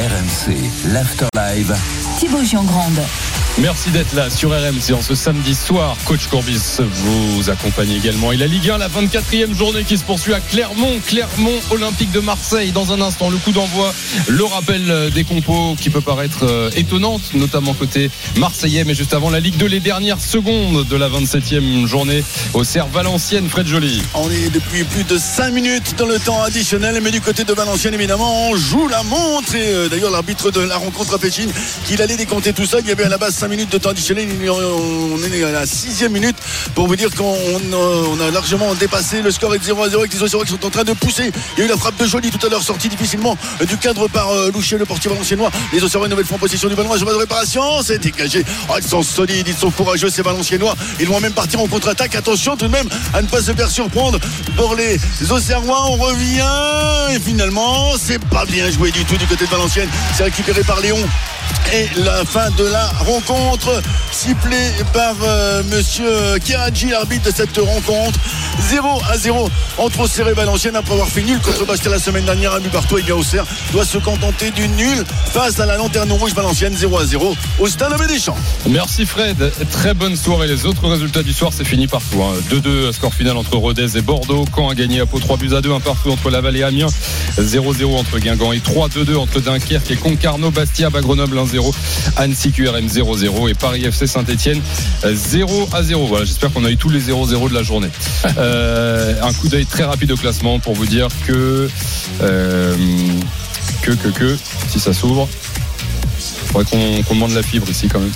RMC, l'Afterlive. Thibaut Giangrande. Merci d'être là sur RMC en ce samedi soir. Coach Courbis vous accompagne également. Et la Ligue 1, la 24e journée qui se poursuit à Clermont. Clermont Olympique de Marseille. Dans un instant, le coup d'envoi, le rappel des compos qui peut paraître euh, étonnante, notamment côté marseillais. Mais juste avant la Ligue 2, les dernières secondes de la 27e journée au Cerf Valenciennes. Fred Joly. On est depuis plus de 5 minutes dans le temps additionnel. Mais du côté de Valenciennes, évidemment, on joue la montre. Et euh, d'ailleurs, l'arbitre de la rencontre fait signe qu'il allait décompter tout ça. Il y avait à la base 5 minutes de temps additionnel. On est à la sixième minute pour vous dire qu'on on a largement dépassé le score est de 0 à 0 avec les Auxerrois qui sont en train de pousser. Il y a eu la frappe de Joly tout à l'heure sortie difficilement du cadre par euh, Loucher, le portier valenciennois. Les une nouvelle fois en possession du ballon. de réparation. C'est dégagé. Oh, ils sont solides, ils sont courageux ces valenciennois. Ils vont même partir en contre-attaque. Attention tout de même à ne pas se faire surprendre pour les Auxerrois. On revient et finalement c'est pas bien joué du tout du côté de Valenciennes. C'est récupéré par Léon et la fin de la rencontre sifflée par euh, monsieur Kiradji l'arbitre de cette rencontre. 0 à 0 entre Auxerre et Valenciennes après avoir fait nul contre Bastia la semaine dernière un but partout et bien Auxerre doit se contenter du nul face à la lanterne rouge Valenciennes 0 à 0 au stade Deschamps. Merci Fred. Très bonne soirée. Les autres résultats du soir c'est fini partout 2-2 hein. score final entre Rodez et Bordeaux. Caen a gagné à Pau 3 buts à 2 un partout entre Laval et Amiens. 0-0 entre Guingamp et 3-2-2 entre Dunkerque et Concarneau. Bastia à Grenoble 1-0 Annecy QRM 0-0 et Paris FC Saint-Etienne 0 à 0 voilà j'espère qu'on a eu tous les 0-0 de la journée. Euh, un coup d'œil très rapide au classement pour vous dire que euh, que que que si ça s'ouvre faudrait qu'on qu demande la fibre ici quand même.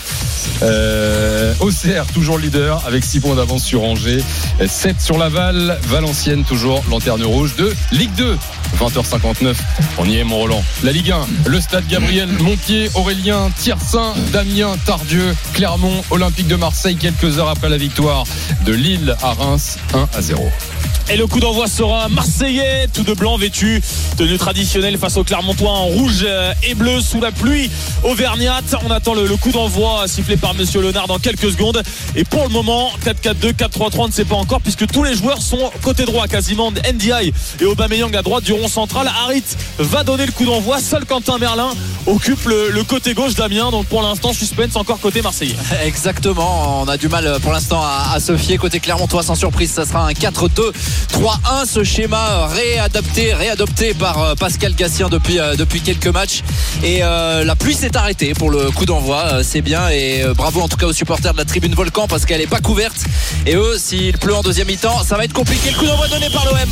Euh, OCR toujours leader avec 6 points d'avance sur Angers. 7 sur Laval. Valenciennes toujours lanterne rouge de Ligue 2 20h59 on y est mon Roland. La Ligue 1 le stade Gabriel Montpied Aurélien Tiersin Damien Tardieu Clermont Olympique de Marseille quelques heures après la victoire de Lille à Reims 1 à 0 et le coup d'envoi sera marseillais, tout de blanc vêtu, tenue traditionnelle face au Clermontois en rouge et bleu sous la pluie On attend le, coup d'envoi sifflé par Monsieur Léonard dans quelques secondes. Et pour le moment, 4-4-2, 4-3-3, on ne sait pas encore puisque tous les joueurs sont côté droit quasiment. NDI et Aubameyang à droite du rond central. Harit va donner le coup d'envoi. Seul Quentin Merlin occupe le, côté gauche d'Amiens. Donc pour l'instant, suspense encore côté marseillais. Exactement. On a du mal pour l'instant à, se fier côté Clermontois sans surprise. Ça sera un 4-2. 3-1 ce schéma réadapté réadopté par Pascal Gassien depuis, depuis quelques matchs et euh, la pluie s'est arrêtée pour le coup d'envoi. C'est bien et bravo en tout cas aux supporters de la tribune Volcan parce qu'elle est pas couverte. Et eux s'il pleut en deuxième mi-temps ça va être compliqué. Le coup d'envoi donné par l'OM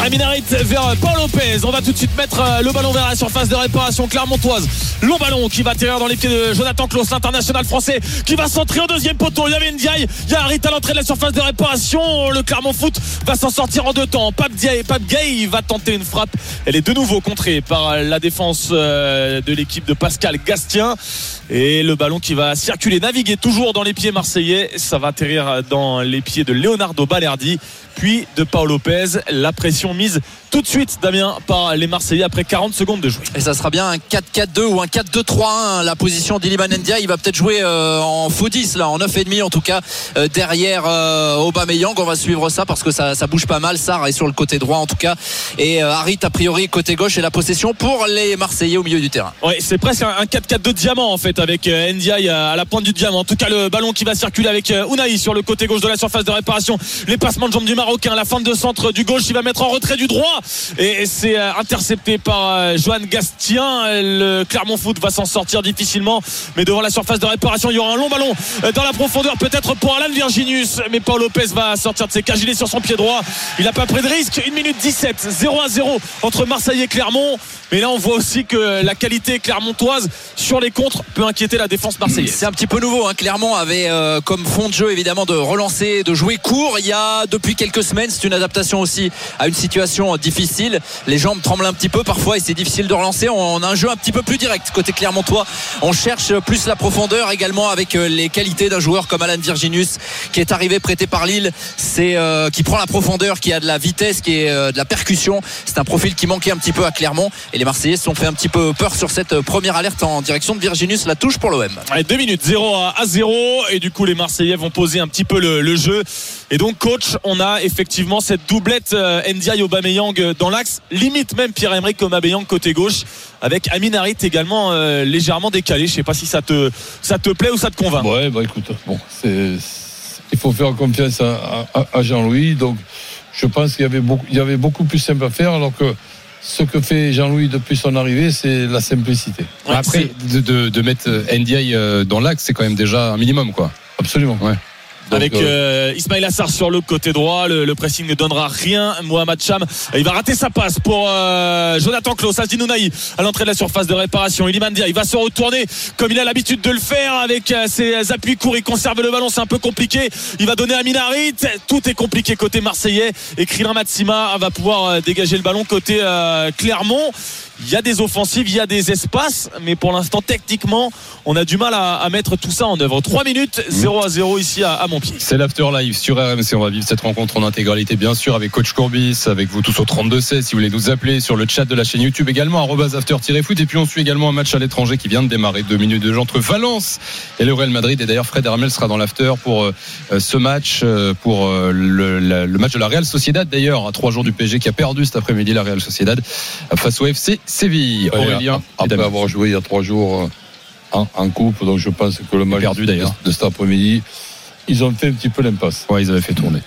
Aminarit vers Paul Lopez. On va tout de suite mettre le ballon vers la surface de réparation clermontoise. Long ballon qui va atterrir dans les pieds de Jonathan Klaus, l'international français, qui va centrer au deuxième poteau. Il y avait Ndiaye, il y a Harit à l'entrée de la surface de réparation. Le Clermont Foot va s'en sortir en deux temps. Pape Diaye, Pape Gay va tenter une frappe. Elle est de nouveau contrée par la défense de l'équipe de Pascal Gastien. Et le ballon qui va circuler, naviguer toujours dans les pieds marseillais. Ça va atterrir dans les pieds de Leonardo Balerdi, puis de Paul Lopez. La pression mise tout de suite, Damien, par les Marseillais après 40 secondes de jouer. Et ça sera bien un 4-4-2 ou un 4-2-3-1. La position d'Iliman Ndia, il va peut-être jouer euh, en faux 10, là, en 9,5 en tout cas, euh, derrière euh, Aubameyang. On va suivre ça parce que ça, ça bouge pas mal. Sarr est sur le côté droit en tout cas. Et euh, Harit, a priori, côté gauche et la possession pour les Marseillais au milieu du terrain. Oui, c'est presque un 4-4-2 diamant en fait avec euh, Ndiaye à la pointe du diamant. En tout cas, le ballon qui va circuler avec euh, Unai sur le côté gauche de la surface de réparation. Les passements de jambes du Marocain, la fin de centre du gauche, il va mettre en retrait du droit. Et c'est intercepté par Johan Gastien. Le Clermont Foot va s'en sortir difficilement. Mais devant la surface de réparation, il y aura un long ballon dans la profondeur, peut-être pour Alan Virginius. Mais Paul Lopez va sortir de ses cages. Il est sur son pied droit. Il n'a pas pris de risque. 1 minute 17, 0 à 0 entre Marseille et Clermont. Mais là, on voit aussi que la qualité clermontoise sur les contres peut inquiéter la défense marseillaise. C'est un petit peu nouveau. Hein. Clermont avait euh, comme fond de jeu évidemment de relancer, de jouer court. Il y a depuis quelques semaines, c'est une adaptation aussi à une situation difficile difficile. Les jambes tremblent un petit peu parfois et c'est difficile de relancer. On a un jeu un petit peu plus direct côté Clermontois. On cherche plus la profondeur également avec euh, les qualités d'un joueur comme Alan Virginus qui est arrivé prêté par Lille. C'est euh, qui prend la profondeur, qui a de la vitesse, qui est euh, de la percussion. C'est un profil qui manquait un petit peu à Clermont et les Marseillais se sont fait un petit peu peur sur cette première alerte en direction de Virginus. La touche pour l'OM. Allez, deux minutes, 0 à 0 et du coup les Marseillais vont poser un petit peu le jeu. Et donc coach, on a effectivement cette doublette euh, Ndiaye Aubameyang euh, dans l'axe, limite même Pierre-Emerick Aubameyang côté gauche avec Amin Harit également euh, légèrement décalé. Je sais pas si ça te ça te plaît ou ça te convainc. Ouais, bah écoute, bon, c'est il faut faire confiance à, à- à Jean-Louis. Donc, je pense qu'il y avait beaucoup, il y avait beaucoup plus simple à faire, alors que ce que fait Jean-Louis depuis son arrivée, c'est la simplicité. Après, de, de, de mettre NDI euh, dans l'axe, c'est quand même déjà un minimum, quoi. Absolument. Ouais. Donc, Avec euh, euh, Ismail Assar sur le côté droit, le, le pressing ne donnera rien. Mohamed Cham, il va rater sa passe pour euh, Jonathan Klaus, Asdin Ounahi à l'entrée de la surface de réparation. Iliman Dia, il va se retourner comme il a l'habitude de le faire avec euh, ses appuis courts. Il conserve le ballon, c'est un peu compliqué. Il va donner à Minarit. Tout est compliqué côté marseillais. Et Krillin Matsima va pouvoir euh, dégager le ballon côté euh, Clermont. Il y a des offensives, il y a des espaces, mais pour l'instant, techniquement, on a du mal à, à mettre tout ça en œuvre. 3 minutes, 0 à 0 ici à, à Montpied. C'est l'after live sur RMC. On va vivre cette rencontre en intégralité, bien sûr, avec Coach Courbis, avec vous tous au 32-16. Si vous voulez nous appeler sur le chat de la chaîne YouTube également, after-foot. Et puis on suit également un match à l'étranger qui vient de démarrer. Deux minutes de jeu entre Valence et le Real Madrid. Et d'ailleurs, Fred Hermel sera dans l'after pour euh, ce match, euh, pour euh, le, la- le match de la Real Sociedad. D'ailleurs, à trois jours du PSG qui a perdu cet après-midi la Real Sociedad face au FC Séville. Aurélien, après avoir joué il y a trois jours euh, en, en coupe, donc je pense que le match perdu, de, de cet après-midi, ils ont fait un petit peu l'impasse. Ouais, ils avaient fait tourner.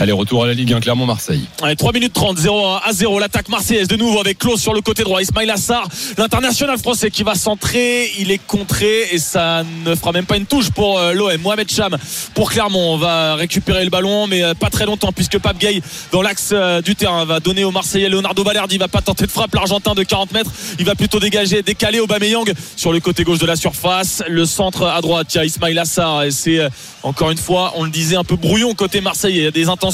Allez, retour à la Ligue 1, Clermont-Marseille. Allez, 3 minutes 30, 0 à 0. L'attaque marseillaise de nouveau avec Klaus sur le côté droit. Ismail Assar, l'international français qui va centrer. Il est contré et ça ne fera même pas une touche pour euh, l'OM. Mohamed Cham pour Clermont. On va récupérer le ballon, mais euh, pas très longtemps puisque Pape Gay dans l'axe euh, du terrain va donner au Marseillais Leonardo Balerdi. Il va pas tenter de frappe l'Argentin de 40 mètres. Il va plutôt dégager, décaler Aubameyang sur le côté gauche de la surface. Le centre à droite, il y a Ismail Assar et c'est encore une fois, on le disait, un peu brouillon côté Marseillais. Il y a des intentions,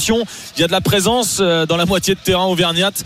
il y a de la présence euh, dans la moitié de terrain auvergnate.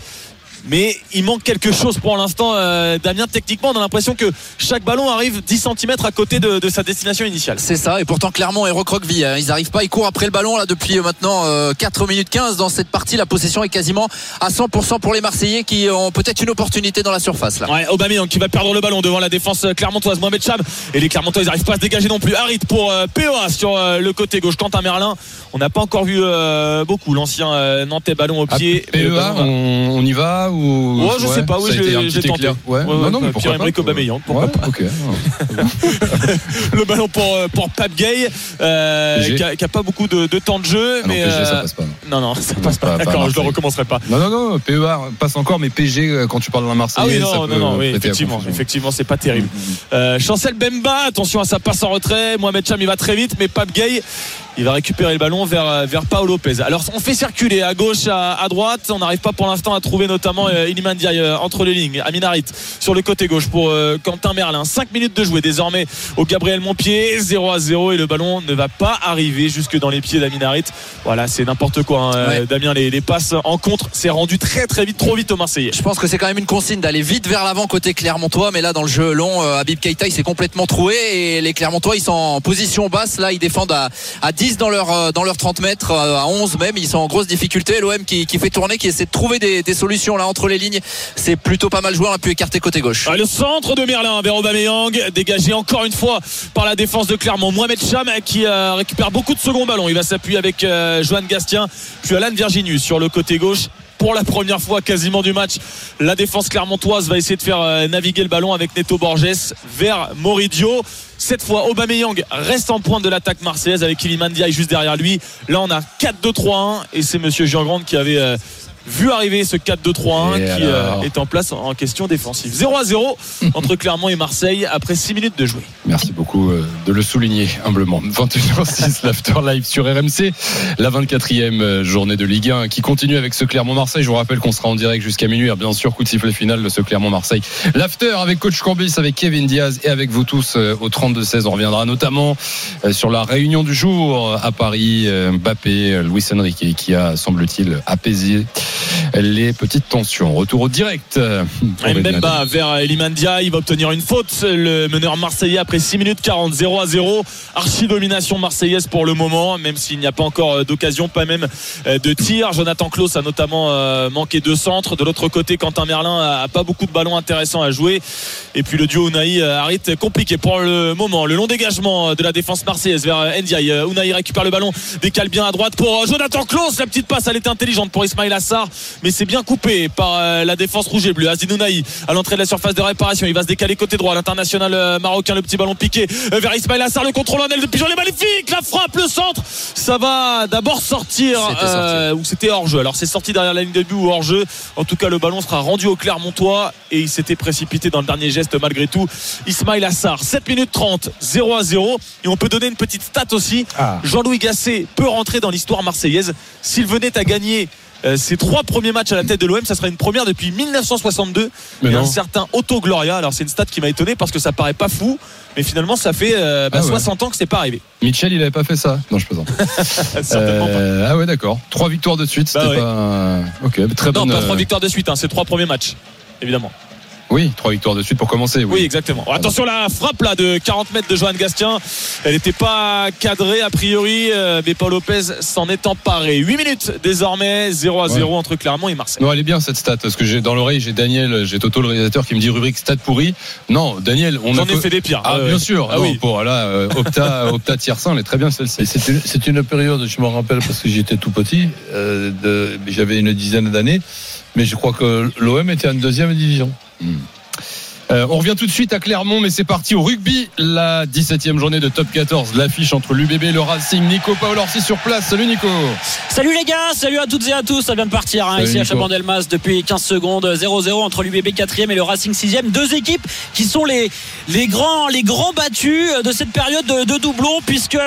Mais il manque quelque chose pour l'instant, euh, Damien. Techniquement, on a l'impression que chaque ballon arrive 10 cm à côté de, de sa destination initiale. C'est ça, et pourtant Clermont est recroquevillé. hein. Ils n'arrivent pas, ils courent après le ballon là depuis euh, maintenant euh, 4 minutes 15 dans cette partie. La possession est quasiment à 100% pour les Marseillais qui ont peut-être une opportunité dans la surface là. Ouais, Aubameyang qui va perdre le ballon devant la défense clermontoise. Mohamed Cham et les Clermontois ils n'arrivent pas à se dégager non plus. Harit pour euh, POA sur euh, le côté gauche. Quentin Merlin, on n'a pas encore vu euh, beaucoup l'ancien euh, Nantais ballon au Ah, pied. Mais PEA, ballon va- on, on y va ou Ouais, je sais pas, oui, j'ai tenté. Ouais. Ouais, non, ouais, non, mais pourquoi Pierre-Emerick pas. Aubameyang, pourquoi Ouais, pas. ok. le ballon pour, euh, pour Pape Gay, euh, qui, a, qui a pas beaucoup de, de temps de jeu. Ah non, mais PG, ça euh, passe pas. non, non, ça passe pas. D'accord, je Marseille. recommencerai pas. Non, non, non, PEA passe encore, mais PG, quand tu parles d'un Ah Marseillais, oui, ça non, peut non, non, oui, effectivement, effectivement, c'est pas terrible. Euh, Chancel Bemba, attention à sa passe en retrait. Mohamed Cham, il va très vite, mais Pape Gay, il va récupérer le ballon vers, euh, vers Paolo Lopez. Alors, on fait circuler à gauche, à, à droite. On n'arrive pas pour l'instant à trouver notamment euh, Iliman Ndiaye euh, entre les lignes. Amin Harit sur le côté gauche pour euh, Quentin Merlin. 5 minutes de jouer désormais au Gabriel Montpied. 0 à 0 et le ballon ne va pas arriver jusque dans les pieds d'Amin Harit. Voilà, c'est n'importe quoi. hein. Ouais. Damien, les, les passes en contre, c'est rendu très très vite, trop vite aux Marseillais. Je pense que c'est quand même une consigne d'aller vite vers l'avant côté Clermontois, mais là dans le jeu long, Habib Keita il s'est complètement troué et les Clermontois ils sont en position basse. Là ils défendent à, à 10 dans leur euh, dans leur 30 mètres, euh, à 11 même. Ils sont en grosse difficulté. L'OM qui, fait tourner, qui essaie de trouver des, solutions là entre les lignes. C'est plutôt pas mal joué. On a pu écarter côté gauche. Ah, le centre de Merlin vers Aubameyang, dégagé encore une fois par la défense de Clermont. Mohamed Cham qui euh, récupère beaucoup de second ballon. Il va s'appuyer avec Johan Gastien, puis Alan Virginius sur le côté gauche. Pour la première fois quasiment du match, la défense clermontoise va essayer de faire naviguer le ballon avec Neto Borges vers Moridio. Cette fois, Aubameyang reste en pointe de l'attaque marseillaise avec Ndiaye juste derrière lui. Là, on a 4-2-3-1 et c'est Monsieur Giangrande qui avait euh, vu arriver ce 4-2-3-1 Et qui euh, alors est en place en question défensive. 0 à 0 entre Clermont et Marseille après 6 minutes de jouer. Merci beaucoup euh, de le souligner humblement. 21h06, l'After Live sur RMC, la 24e euh, journée de Ligue 1 qui continue avec ce Clermont-Marseille. Je vous rappelle qu'on sera en direct jusqu'à minuit. Bien sûr, coup de sifflet final de ce Clermont-Marseille. L'After avec Coach Courbis, avec Kevin Diaz et avec vous tous au 32-16. On reviendra notamment sur la réunion du jour à Paris. Mbappé, Luis Enrique qui a, semble-t-il, apaisé les petites tensions. Retour au direct. euh. Mbemba vers Elimandia, il va obtenir une faute. Le meneur marseillais après 6 minutes 40, 0 à 0. Archi domination marseillaise pour le moment, même s'il n'y a pas encore euh, d'occasion, pas même euh, de tir. Jonathan Klaus a notamment manqué de centre. De l'autre côté, Quentin Merlin a pas beaucoup de ballons intéressants à jouer. Et puis le duo Unai Harit compliqué pour le moment. Le long dégagement de la défense marseillaise vers Ndiaye. Unai récupère le ballon, décale bien à droite pour Jonathan Klaus. La petite passe, elle était intelligente pour Ismail Assar, mais c'est bien coupé par euh, la défense rouge et bleu. Azin Unai à l'entrée de la surface de réparation. Il va se décaler côté droit. L'international euh, marocain, le petit ballon piqué euh, vers Ismail Assar. Le contrôle en aile de Pigeon, les magnifique. La frappe, le centre. Ça va d'abord sortir. Euh, ou c'était hors jeu. Alors c'est sorti derrière la ligne de but ou hors jeu. En tout cas, le ballon sera rendu au Clermontois et il s'était précipité dans le dernier geste malgré tout. Ismail Assar, 7 minutes 30, 0 à 0. Et on peut donner une petite stat aussi. Ah. Jean-Louis Gasset peut rentrer dans l'histoire marseillaise. S'il venait à gagner ses trois premiers matchs à la tête de l'OM, ça serait une première depuis 1962. Mais et un certain Otto Gloria. Alors c'est une stat qui m'a étonné parce que ça paraît pas fou, mais finalement ça fait euh, bah, Ah ouais. 60 ans que c'est pas arrivé. Mitchell, il avait pas fait ça. Non, je plaisante. Certainement pas. Euh, Ah ouais, d'accord. Trois victoires de suite. Bah C'était ouais. pas. Ok, très Non, bonne. pas trois euh, victoires de suite, hein, c'est trois premiers matchs, évidemment. Oui, trois victoires de suite pour commencer. Oui, exactement. Attention la frappe là de 40 mètres de Johan Gastien. Elle n'était pas cadrée a priori, euh, mais Paul Lopez s'en est emparé. 8 minutes désormais, 0 à 0 entre Clermont et Marseille. Non, elle est bien cette stat parce que j'ai dans l'oreille j'ai Daniel, j'ai Toto le réalisateur qui me dit rubrique stat pourri. Non, Daniel, on J'en a ai fait des pires. Ah Ouais, bien sûr. Ah non, oui. Pour là, euh, Opta, Opta Tiersin, elle est très bien Et celle-ci. C'est une, c'est une période, je me rappelle parce que j'étais tout petit, euh, de- j'avais une dizaine d'années, mais je crois que l'OM était en deuxième division. Mm. Euh, on revient tout de suite à Clermont, mais c'est parti au rugby. La 17e journée de top 14, l'affiche entre l'UBB et le Racing. Nico Paolorsi sur place. Salut Nico. Salut les gars, salut à toutes et à tous, ça vient de partir hein, ici à. Chabandelmas depuis 15 secondes, 0-0 entre l'UBB 4e et le Racing 6e, deux équipes qui sont les, les, grands, les grands battus de cette période de, de doublon puisque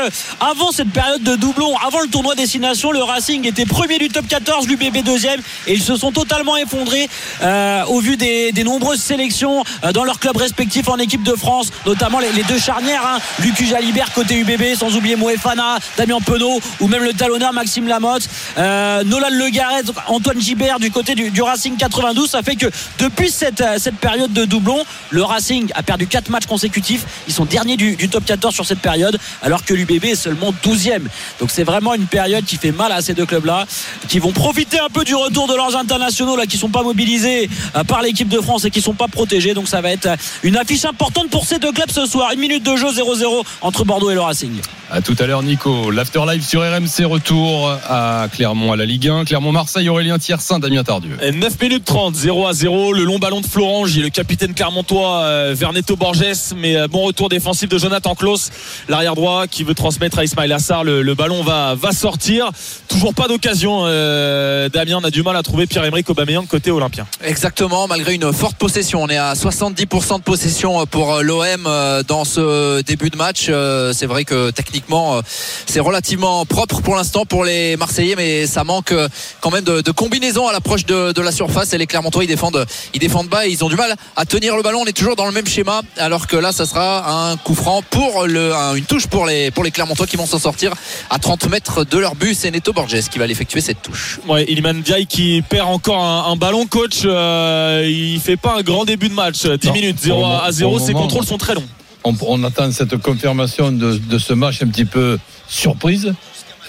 avant cette période de doublon, avant le tournoi Destination, le Racing était premier du top 14, l'UBB deuxième et ils se sont totalement effondrés euh, au vu des, des nombreuses sélections euh, dans leurs clubs respectifs en équipe de France, notamment les, deux charnières, hein, Lucu Jalibert côté UBB, sans oublier Moefana, Damien Penaud ou même le talonneur Maxime Lamotte, euh, Nolan Le Garret, Antoine Gibert du côté du, Racing 92. Ça fait que depuis cette, euh, cette période de doublon, le Racing a perdu 4 matchs consécutifs. Ils sont derniers du, top 14 sur cette période, alors que l'UBB est seulement 12e. Donc c'est vraiment une période qui fait mal à ces deux clubs-là, qui vont profiter un peu du retour de leurs internationaux là, qui sont pas mobilisés euh, par l'équipe de France et qui sont pas protégés. Donc ça va être euh, une affiche importante pour ces deux clubs ce soir. Une minute de jeu 0-0 entre Bordeaux et le Racing. À tout à l'heure, Nico. L'Afterlife sur RMC, retour à Clermont à la Ligue 1. Clermont-Marseille, Aurélien Tiersin, Damien Tardieu. Et 9 minutes 30, 0 à 0. Le long ballon de Florent J, le capitaine clermontois euh, vers Neto Borges. Mais euh, bon retour défensif de Jonathan Klaus, l'arrière droit qui veut transmettre à Ismail Assar. Le, le ballon va, va sortir. Toujours pas d'occasion. euh, Damien, on a du mal à trouver Pierre-Emerick Aubameyang côté olympien. Exactement, malgré une forte possession. On est à 70% de possession pour l'OM euh, dans ce début de match. Euh, C'est vrai que techniquement, euh, c'est relativement propre pour l'instant pour les Marseillais, mais ça manque euh, quand même de, de combinaison à l'approche de, la surface. Et les Clermontois, ils défendent, ils défendent bas et ils ont du mal à tenir le ballon. On est toujours dans le même schéma, alors que là, ça sera un coup franc pour une touche pour les, pour les Clermontois qui vont s'en sortir à 30 mètres de leur but. C'est Neto Borges qui va l'effectuer cette touche. Ouais, Iliman Diaye qui perd encore un, un ballon, coach. Euh, il fait pas un grand début de match. 10 Non, minutes, 0 pour le à mo- 0. pour le Ses moment. contrôles sont très longs. On, on attend cette confirmation de, de ce match un petit peu surprise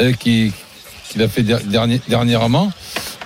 euh, qui qu'il a fait der- dernier- dernièrement.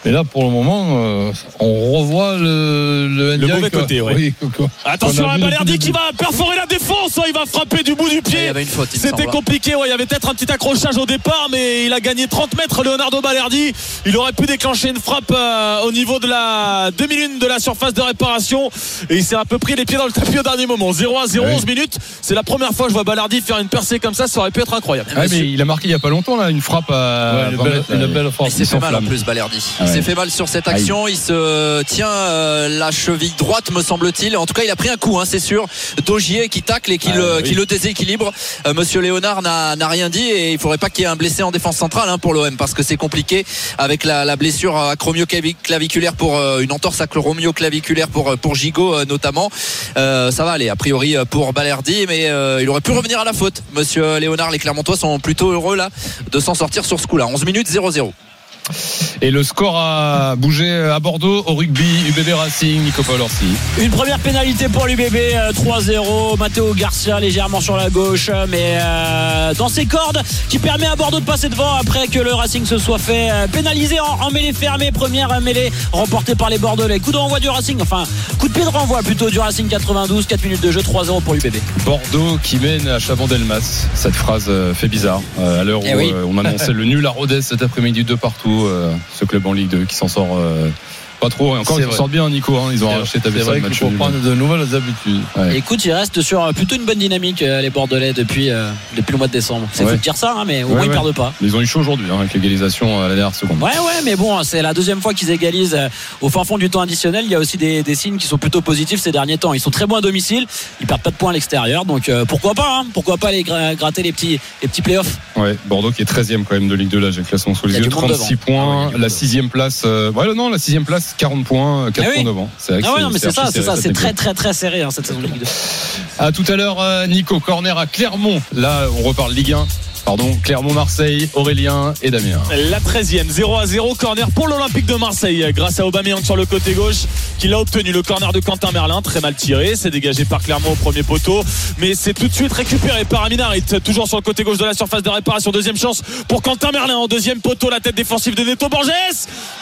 Mais là, pour le moment, euh, on revoit le le, Le mauvais que- côté, ouais. oui, que- Attention à Balerdi qui va perforer la défense. Il va frapper du bout du Il y pied. C'était compliqué. Ouais, il y avait peut-être un petit accrochage au départ, mais il a gagné 30 mètres. Leonardo Balerdi. Il aurait pu déclencher une frappe euh, au niveau de la demi-lune de la surface de réparation. Et il s'est un peu pris les pieds dans le tapis au dernier moment. 0 à 0, Ouais. 11 minutes. C'est la première fois que je vois Balerdi faire une percée comme ça. Ça aurait pu être incroyable. Ouais, mais il a marqué il y a pas longtemps là une frappe à Ouais, une 20 belle, mètres, là. une belle frappe. Il s'est Il fait mal en plus Balerdi. Ah ouais. s'est fait mal sur cette action. Il se tient euh, la cheville droite me semble-t-il. En tout cas il a pris un coup, hein, c'est sûr. Dogier qui tacle et qui, Ah, le, oui. qui le déséquilibre. Euh, Monsieur Léonard n'a rien dit et il faudrait pas qu'il y ait un blessé en défense centrale hein, pour l'OM parce que c'est compliqué avec la, la blessure acromio-claviculaire pour euh, une entorse acromio-claviculaire pour, pour Gigot notamment. Ça va aller a priori pour Balerdi mais il aurait pu revenir à la faute. Monsieur Léonard, les Clermontois sont plutôt heureux là de s'en sortir sur ce coup-là. 11 minutes 0-0. Et le score a bougé à Bordeaux au rugby, UBB Racing, Nico Paul Orsi. Une première pénalité pour l'UBB, euh, 3-0. Matteo Garcia légèrement sur la gauche, mais euh, dans ses cordes, qui permet à Bordeaux de passer devant après que le Racing se soit fait euh, pénaliser en, en mêlée fermée. Première euh, mêlée remportée par les Bordelais. Coup de renvoi du Racing, enfin coup de pied de renvoi plutôt du Racing 92. 4 minutes de jeu, 3-0 pour l'UBB. Bordeaux qui mène à Chabandelmas. Cette phrase euh, fait bizarre. Euh, à l'heure où Eh oui. euh, on annonçait le nul à Rodez cet après-midi de partout. Euh, ce club en Ligue 2 qui s'en sort euh, pas trop. Et encore, ils sortent bien, Nico. hein. Ils ont arraché ta vrai match faut prendre de nouvelles habitudes. Ouais. Écoute, ils restent sur euh, plutôt une bonne dynamique, euh, les Bordelais, depuis, euh, depuis le mois de décembre. C'est Ouais. fou de dire ça, hein, mais au Ouais, moins ils ouais. perdent pas. Ils ont eu chaud aujourd'hui hein, avec l'égalisation à la dernière seconde. Ouais, ouais, mais bon, c'est la deuxième fois qu'ils égalisent au fin fond du temps additionnel. Il y a aussi des, des signes qui sont plutôt positifs ces derniers temps. Ils sont très bons à domicile, ils perdent pas de points à l'extérieur, donc euh, pourquoi pas, hein, pourquoi pas aller gra- gratter les petits, les petits playoffs. Ouais, Bordeaux qui est 13e quand même de Ligue 2 là, j'ai le classement sous les yeux, du monde 36 devant. points, Ah la monde sixième place, euh, ouais non la sixième place, 40 points, 4 Ah oui. points devant. C'est Ah ouais, non, mais c'est ça, c'est ça, c'est Ligue 2. très, très, très serré hein, cette saison de Ligue 2. À tout à l'heure, euh, Nico, corner à Clermont. Là, on reparle Ligue 1. Pardon, Clermont-Marseille, Aurélien et Damien. La 13e, 0 à 0, corner pour l'Olympique de Marseille, grâce à Aubameyang sur le côté gauche, qui l'a obtenu. Le corner de Quentin Merlin, très mal tiré, c'est dégagé par Clermont au premier poteau, mais c'est tout de suite récupéré par Aminarit, toujours sur le côté gauche de la surface de réparation. Deuxième chance pour Quentin Merlin en deuxième poteau, la tête défensive de Neto Borges.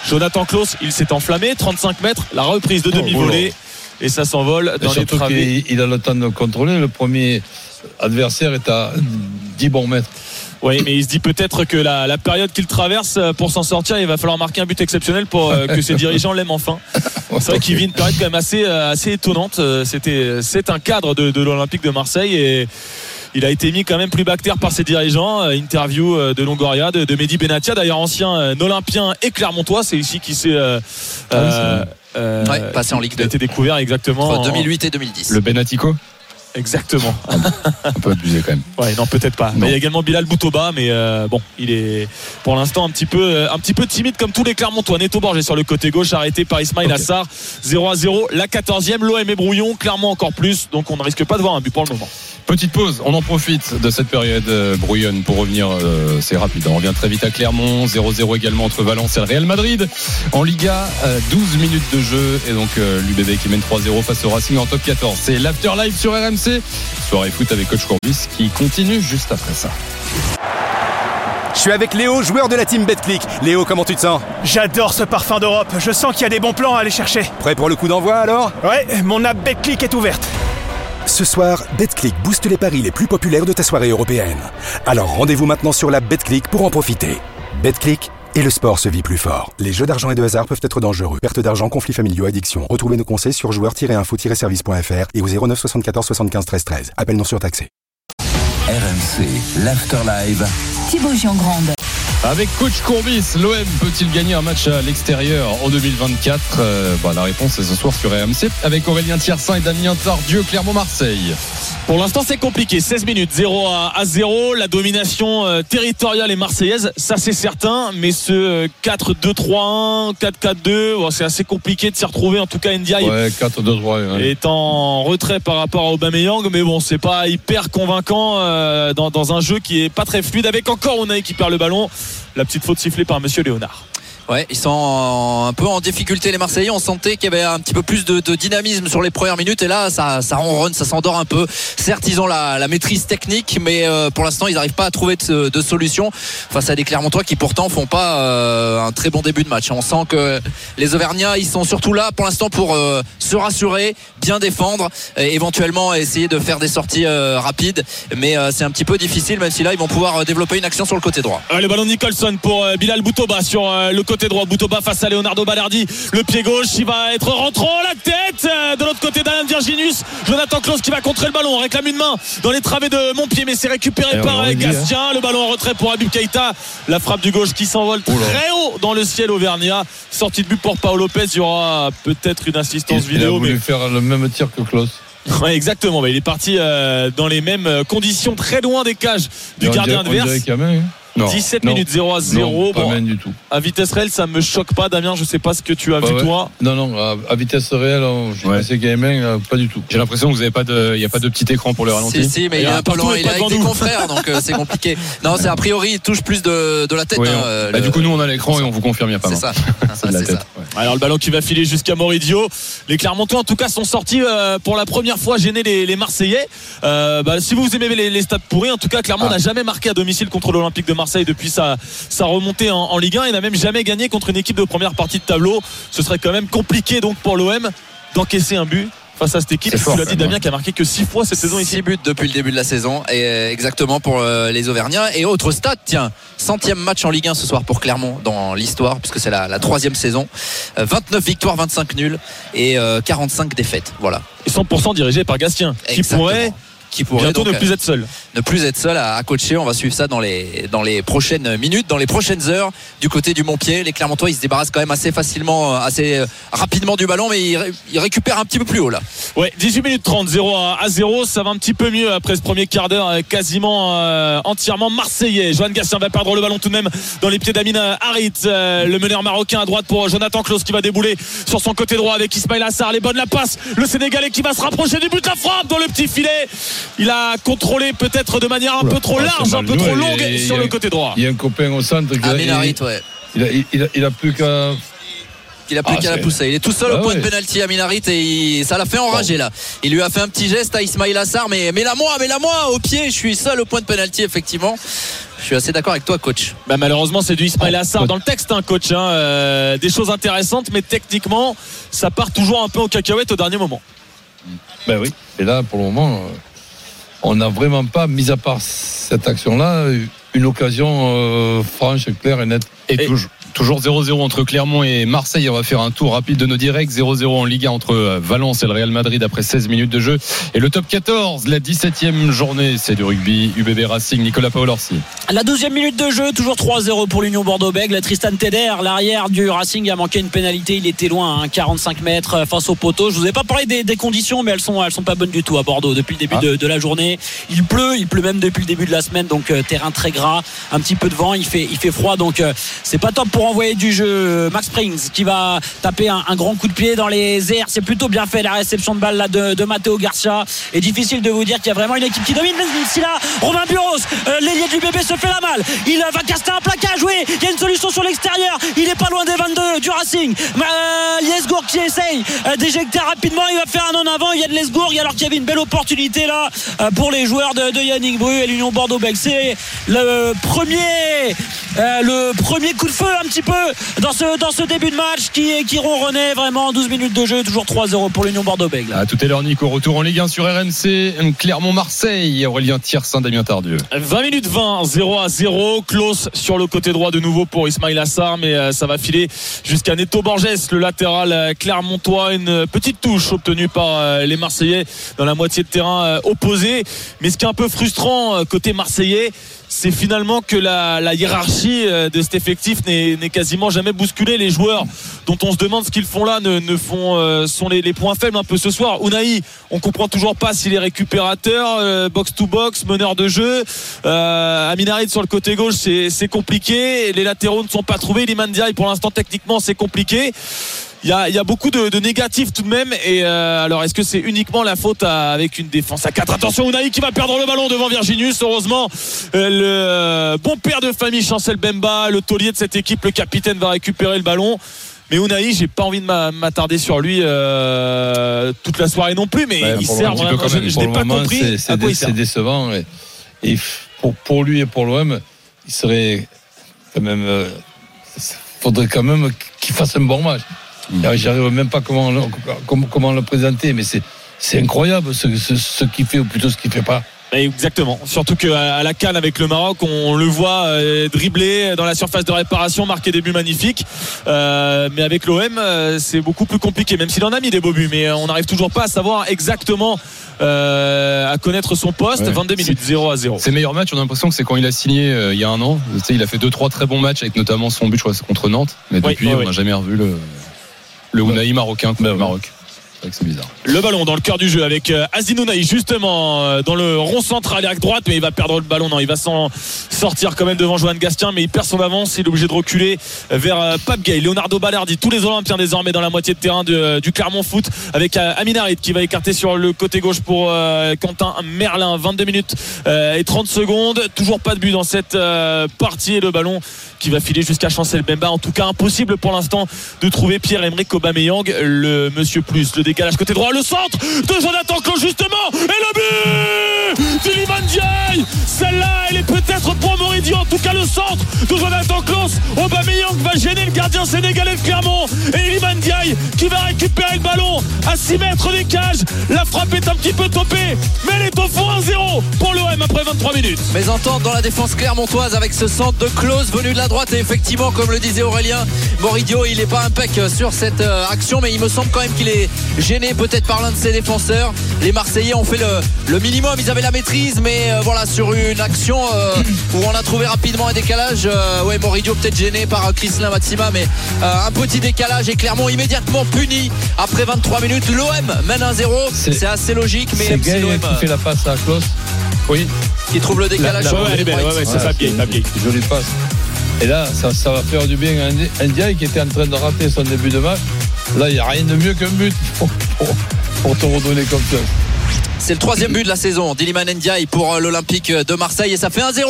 Jonathan Klaus, il s'est enflammé, 35 mètres, la reprise de demi-volée. Et ça s'envole Et dans les travées. il a le temps de contrôler. Le premier adversaire est à 10 bons mètres. Oui, mais il se dit peut-être que la, la période qu'il traverse, euh, pour s'en sortir, il va falloir marquer un but exceptionnel pour euh, que ses dirigeants l'aiment enfin. C'est vrai qu'il vit une période quand même assez, euh, assez étonnante. C'était, c'est un cadre de, de l'Olympique de Marseille et il a été mis quand même plus bactère par ses dirigeants. Interview de Longoria, de, de Mehdi Benatia, d'ailleurs ancien Olympien et Clermontois. C'est ici qu'il s'est euh, Ah oui, euh, Ouais, passé en Ligue il a 2. été découvert exactement. Entre en- 2008 et 2010. Le Benatico? Exactement. Un peu abusé quand même. Ouais, non, peut-être pas. Mais il y a également Bilal Boutouba, mais euh, bon, il est pour l'instant un petit peu, euh, un petit peu timide comme tous les Clermontois. Neto Borges sur le côté gauche, arrêté par Ismail Ok. Assar. 0 à 0. La 14e, l'OM est brouillon, clairement encore plus. Donc on ne risque pas de voir un but pour le moment. Petite pause, on en profite de cette période euh, brouillonne pour revenir, euh, c'est rapide, on revient très vite à Clermont, 0-0 également entre Valence et le Real Madrid. En Liga, euh, 12 minutes de jeu et donc euh, l'UBB qui mène 3-0 face au Racing en top 14. C'est l'After Live sur RMC, soirée foot avec Coach Courbis qui continue juste après ça. Je suis avec Léo, joueur de la team BetClick. Léo, comment tu te sens? J'adore ce parfum d'Europe. Je sens qu'il y a des bons plans à aller chercher. Prêt pour le coup d'envoi alors? Ouais, mon app BetClick est ouverte. Ce soir, BetClick booste les paris les plus populaires de ta soirée européenne. Alors rendez-vous maintenant sur la BetClick pour en profiter. BetClick et le sport se vit plus fort. Les jeux d'argent et de hasard peuvent être dangereux. Perte d'argent, conflits familiaux, addiction. Retrouvez nos conseils sur joueurs-info-service.fr et au 09 74 75 13 13. Appel non surtaxé. RMC, l'After Live. Thibaut Giangrande. Avec coach Courbis, l'OM peut-il gagner un match à l'extérieur en 2024 Euh, bah, La réponse est ce soir sur RMC avec Aurélien Tiersin et Damien Tardieu, Clermont-Marseille. Pour l'instant, c'est compliqué. 16 minutes, 0 à, à 0. La domination euh, territoriale est marseillaise, ça c'est certain. Mais ce euh, 4-2-3-1, 4-4-2, bon, c'est assez compliqué de s'y retrouver. En tout cas, Ndiaye Ouais, 4, 2, 3. ouais. est en retrait par rapport à Aubameyang. Mais bon, c'est pas hyper convaincant euh, dans, dans un jeu qui est pas très fluide. Avec encore Unai qui perd le ballon. La petite faute sifflée par Monsieur Léonard. Ouais, ils sont un peu en difficulté les Marseillais. On sentait qu'il y avait un petit peu plus de, dynamisme sur les premières minutes et là ça, ça ronronne, ça s'endort un peu. Certes, ils ont la, maîtrise technique, mais euh, pour l'instant ils n'arrivent pas à trouver de, solution face à des Clermontois qui pourtant font pas euh, un très bon début de match. On sent que les Auvergnats ils sont surtout là pour l'instant pour euh, se rassurer, bien défendre, et éventuellement essayer de faire des sorties rapides. Mais c'est un petit peu difficile, même si là ils vont pouvoir développer une action sur le côté droit. Le ballon Nicholson pour Bilal Boutoba sur le côté droit. Boutoba face à Leonardo Balardi. Le pied gauche, il va être rentrant. La tête euh, de l'autre côté d'Alain Virginus. Jonathan Klaus qui va contrer le ballon. On réclame une main dans les travées de Montpied, mais c'est récupéré Et par euh, hein. Gastien. Le ballon en retrait pour Abib Keita. La frappe du gauche qui s'envole Oula. très haut dans le ciel auvergnat. Sortie de but pour Paolo Lopez. Il y aura peut-être une assistance Il, il a vidéo, voulu mais faire le même tir que Klaus. Ouais, exactement. Mais il est parti euh, dans les mêmes conditions, très loin des cages du gardien adverse. hein. Non, 17 non. minutes 0 à 0. Non, pas Bon, même du tout. à vitesse réelle, ça me choque pas, Damien. Je sais pas ce que tu as Ouais, vu ouais. toi. Non, non, à, à vitesse réelle, on- je Ouais. pensais qu'il y avait main, euh, pas du tout. J'ai l'impression que vous avez pas de, il y a pas de petit écran pour le ralenti. Si, si, mais il est un peu Il est avec des confrères, donc euh, c'est compliqué. Non, c'est a priori, il touche plus de, de la tête. Oui, hein, on- euh, bah, le- du coup, nous, on a l'écran et on vous confirme, il y a pas C'est mal. ça. C'est la tête. Alors le ballon qui va filer jusqu'à Moridio. Les Clermontois en tout cas sont sortis euh, pour la première fois gêner les, les Marseillais. Euh, bah, si vous aimez les, les stades pourris, en tout cas Clermont Ah. n'a jamais marqué à domicile contre l'Olympique de Marseille depuis sa, sa remontée en, en Ligue 1 et n'a même jamais gagné contre une équipe de première partie de tableau. Ce serait quand même compliqué donc pour l'OM d'encaisser un but face à cette équipe. Tu l'as dit Damien qui a marqué que 6 fois cette saison ici. 6 buts depuis le début de la saison et euh, exactement pour euh, les Auvergnats et autre stade tiens centième match en Ligue 1 ce soir pour Clermont dans l'histoire puisque c'est la, la troisième saison Euh, 29 victoires 25 nuls et euh, 45 défaites voilà Et 100% dirigé par Gastien qui Exactement. pourrait qui pourrait bientôt donc, ne plus être seul. ne plus être seul à, à coacher. On va suivre ça dans les, dans les prochaines minutes, dans les prochaines heures. Du côté du Montpied, les Clermontois, ils se débarrassent quand même assez facilement, euh, assez euh, rapidement du ballon, mais ils, ils récupèrent un petit peu plus haut là. Ouais, 18 minutes 30, 0 à à 0. Ça va un petit peu mieux après ce premier quart d'heure, euh, quasiment euh, entièrement marseillais. Johan Gastien va perdre le ballon tout de même dans les pieds d'Amin Harit. Euh, le meneur marocain à droite pour Jonathan Klaus qui va débouler sur son côté droit avec Ismail Assar. Les bonnes la passe. Le Sénégalais qui va se rapprocher du but. La frappe dans le petit filet. Il a contrôlé peut-être de manière un Oula, peu trop ah, large, un peu trop longue a- sur a- le côté droit. Il y a un copain au centre qui a, Amin il, ouais. il a, il a- il a plus qu'à. Il a plus Ah, qu'à la pousser. Il est tout seul Ah au point ouais. de pénalty à Minarit et il- ça l'a fait enrager là. Il lui a fait un petit geste à Ismail Assar, mais mais la moi, mais la moi au pied. Je suis seul au point de pénalty effectivement. Je suis assez d'accord avec toi, coach. Bah, malheureusement, c'est du Ismail Assar ouais. dans le texte, hein, coach. hein. Euh, des choses intéressantes, mais techniquement, ça part toujours un peu au cacahuète au dernier moment. Ben oui. Et là, pour le moment, euh, on n'a vraiment pas, mis à part cette action-là, une occasion euh, franche, claire et nette. Et, Et- toujours, toujours 0-0 entre Clermont et Marseille. On va faire un tour rapide de nos directs. 0-0 en Ligue 1 entre euh, Valence et le Real Madrid après 16 minutes de jeu. Et le top 14, la 17e journée, c'est du rugby. UBB Racing, Nicolas Paolorsi. La 12e minute de jeu, toujours 3-0 pour l'Union Bordeaux-Bègles. Tristan Teder, l'arrière du Racing, a manqué une pénalité. Il était loin, hein, 45 mètres euh, face au poteau. Je vous ai pas parlé des, des conditions, mais elles sont, elles sont pas bonnes du tout à Bordeaux depuis le début Ah. de, de la journée. Il pleut, il pleut même depuis le début de la semaine, donc euh, terrain très gras, un petit peu de vent, il fait, il fait froid, donc euh, c'est pas top pour envoyer du jeu. Max Springs qui va taper un, grand coup de pied dans les airs. C'est plutôt bien fait la réception de balle là de, Matteo Garcia. Et difficile de vous dire qu'il y a vraiment une équipe qui domine. Même si là, Romain Buros, euh, l'ailier du bébé se fait la malle. Il va caster un plaquage, oui. Il y a une solution sur l'extérieur. Il est pas loin des 22 du Racing. Euh, qui essaye euh, d'éjecter rapidement. Il va faire un en avant. Il y a de Liesgourg. Alors qu'il y avait une belle opportunité là euh, pour les joueurs de, Yannick Bru et l'Union Bordeaux-Bègles. C'est le premier, euh, le premier coup de feu petit peu dans ce, dans ce début de match qui, qui ronronnait vraiment 12 minutes de jeu. Toujours 3-0 pour l'Union Bordeaux-Bègles. À tout à l'heure, Nico. Retour en Ligue 1 sur RMC. Clermont-Marseille. Aurélien Tiersin, Damien Tardieu. 20 minutes 20, 0 à 0. Klaus sur le côté droit de nouveau pour Ismail Assar, mais euh, ça va filer jusqu'à Neto Borges, le latéral euh, clermontois. Une petite touche obtenue par euh, les Marseillais dans la moitié de terrain opposé. Mais ce qui est un peu frustrant côté Marseillais, c'est finalement que la, hiérarchie euh, de cet effectif n'est quasiment jamais bousculée. Les joueurs dont on se demande ce qu'ils font là ne, font euh, sont les, points faibles un peu ce soir. Unai, on comprend toujours pas s'il est récupérateur, euh, box to box, meneur de jeu. Euh, Amin Harit sur le côté gauche, c'est compliqué. Les latéraux ne sont pas trouvés. Liman Diaye, pour l'instant, techniquement, c'est compliqué. Il y, a, il y a beaucoup de, de négatifs tout de même. Et euh, alors, est-ce que c'est uniquement la faute à- avec une défense à 4 Attention, Unai qui va perdre le ballon devant Virginius. Heureusement, euh, le bon père de famille, Chancel Bemba, le taulier de cette équipe, le capitaine, va récupérer le ballon. Mais Unai, j'ai pas envie de m'a- m'attarder sur lui euh, toute la soirée non plus. Mais il sert vraiment. quand Je, même, je n'ai pas moment, compris c'est- dé- décevant. Et, pour, pour lui et pour l'OM, il serait quand même. faudrait quand même qu'il fasse un bon match. J'arrive même pas comment le, comment, comment le présenter, mais c'est c'est incroyable ce, ce, ce qu'il fait ou plutôt ce qu'il fait pas. Exactement. Surtout qu'à la canne avec le Maroc, on le voit euh, dribbler dans la surface de réparation, marquer des buts magnifiques. Euh, mais avec l'OM, euh, c'est beaucoup plus compliqué, même s'il en a mis des beaux buts. Mais on n'arrive toujours pas à savoir exactement euh, à connaître son poste. Ouais. 22 minutes, 0 à 0. Ses meilleurs matchs, on a l'impression que c'est quand il a signé euh, il y a un an. Tu sais, il a fait deux trois très bons matchs avec notamment son but, je crois, contre Nantes. Mais depuis, oui, on oui. n'a jamais revu le le Unai marocain contre Ben le. Maroc. Le ballon dans le cœur du jeu avec euh, Azinounaï justement euh, dans le rond central à droite mais il va perdre le ballon non il va s'en sortir quand même devant Johan Gastien mais il perd son avance il est obligé de reculer vers euh, Pape Gay. Leonardo Ballardi tous les Olympiens désormais dans la moitié de terrain du Clermont Foot avec Amin Harit qui va écarter sur le côté gauche pour Quentin Merlin. 22 minutes et 30 secondes. Toujours pas de but dans cette partie et le ballon qui va filer jusqu'à Chancel Bemba. En tout cas impossible pour l'instant de trouver Pierre-Emerick Aubameyang le monsieur plus le côté droit le centre de Jonathan Klaus justement et le but d'Iliman celle-là elle est peut-être pour Moridio en tout cas le centre de Jonathan Klaus Aubameyang va gêner le gardien sénégalais de Clermont et Iliman Ndiaye qui va récupérer le ballon à 6 mètres des cages. La frappe est un petit peu topée mais elle est au fond 1-0 pour l'OM après 23 minutes. Mais entente dans la défense clermontoise avec ce centre de close venu de la droite et effectivement comme le disait Aurélien Moridio il n'est pas impec sur cette euh, action mais il me semble quand même qu'il est gêné peut-être par l'un de ses défenseurs. Les Marseillais ont fait le, le minimum. Ils avaient la maîtrise mais euh, voilà sur une action euh, où on a trouvé rapidement un décalage. Euh, ouais Moridio peut-être gêné par Chrislin Matsima mais euh, un petit décalage et Clermont immédiatement puni. Après 23 minutes l'OM mène 1-0 C'est- c'est assez logique mais C'est qui fait la passe à Klaus. Oui, qui trouve le décalage La- ouais, elle est belle, jolie passe. Et là, ça, ça va faire du bien à Ndi- à Ndiaye qui était en train de rater son début de match. Là, il n'y a rien de mieux qu'un but pour, pour- pour te redonner confiance. C'est le troisième but de la saison d'Iliman Ndiaye pour euh, l'Olympique de Marseille et ça fait 1-0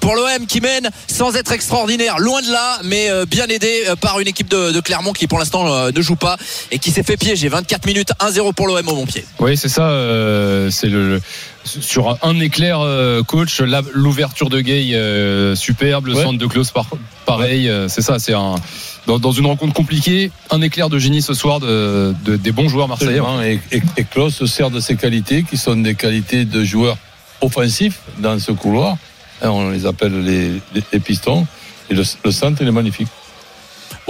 pour l'OM qui mène sans être extraordinaire, loin de là, mais euh, bien aidé euh, par une équipe de, de Clermont qui pour l'instant ne joue pas et qui s'est fait piéger. 24 minutes, 1-0 pour l'OM au Montpied. Oui, c'est ça. euh, c'est le, le- sur un éclair, euh, coach, l'ouverture de Gay euh, superbe, le Ouais. centre de Klaus par- pareil. euh, c'est ça. C'est un dans, dans une rencontre compliquée, un éclair de génie ce soir de, de- des bons joueurs marseillais. Et, et, et Klaus se sert de ses qualités, qui sont des qualités de joueur offensif dans ce couloir. Hein, On les appelle les, les- les pistons. Et le, le centre, il est magnifique.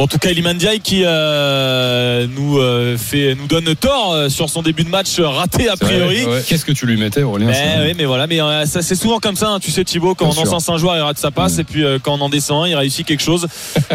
Bon, en tout cas, Iliman Ndiaye qui euh, nous euh, fait, nous donne tort euh, sur son début de match raté a priori. ouais. Qu'est-ce que tu lui mettais, Aurélien Mais, oui, mais voilà, mais euh, ça c'est souvent comme ça, hein, tu sais Thibaut, quand Bien on sûr. encense un joueur, il rate sa passe, et puis quand on en descend un, il réussit quelque chose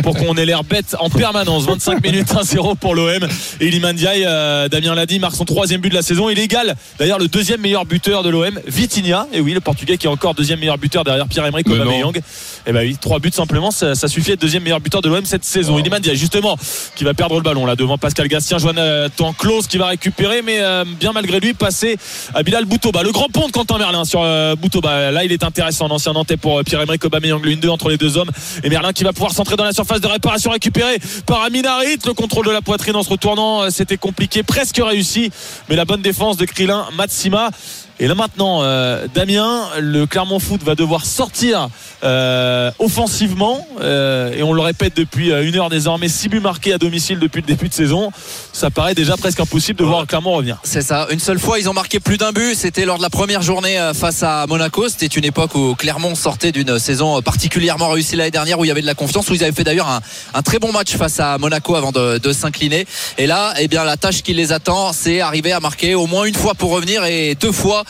pour qu'on ait l'air bête en permanence. 25 minutes 1-0 pour l'OM. Euh, Damien l'a dit, marque son troisième but de la saison. Il égale d'ailleurs le deuxième meilleur buteur de l'OM, Vitinha. Et oui, le Portugais qui est encore deuxième meilleur buteur derrière Pierre-Emerick. Aubameyang. Et bah oui, trois buts simplement, ça, suffit à deuxième meilleur buteur de l'OM cette saison. Iliman Ndiaye, justement, qui va perdre le ballon là devant Pascal Gastien, Jonathan Klaus qui va récupérer, mais euh, bien malgré lui passer à Bilal Boutouba. Le grand pont de Quentin Merlin sur euh, Boutouba. Là, il est intéressant, l'ancien Nantais pour euh, Pierre-Emerick Aubameyang, le 1-2 entre les deux hommes. Et Merlin qui va pouvoir centrer dans la surface de réparation récupéré par Amin Harit. Le contrôle de la poitrine en se retournant, euh, c'était compliqué, presque réussi. Mais la bonne défense de Krilin Matsima. Et là maintenant, euh, Damien, le Clermont Foot va devoir sortir euh, offensivement. euh, et on le répète depuis une heure désormais, 6 buts marqués à domicile depuis le début de saison. Ça paraît déjà presque impossible de voir Clermont revenir. C'est ça. Une seule fois, ils ont marqué plus d'un but. C'était lors de la première journée face à Monaco. C'était une époque où Clermont sortait d'une saison particulièrement réussie l'année dernière, où il y avait de la confiance, où ils avaient fait d'ailleurs un, un très bon match face à Monaco avant de, de s'incliner. Et là, eh bien, la tâche qui les attend, c'est arriver à marquer au moins une fois pour revenir et deux fois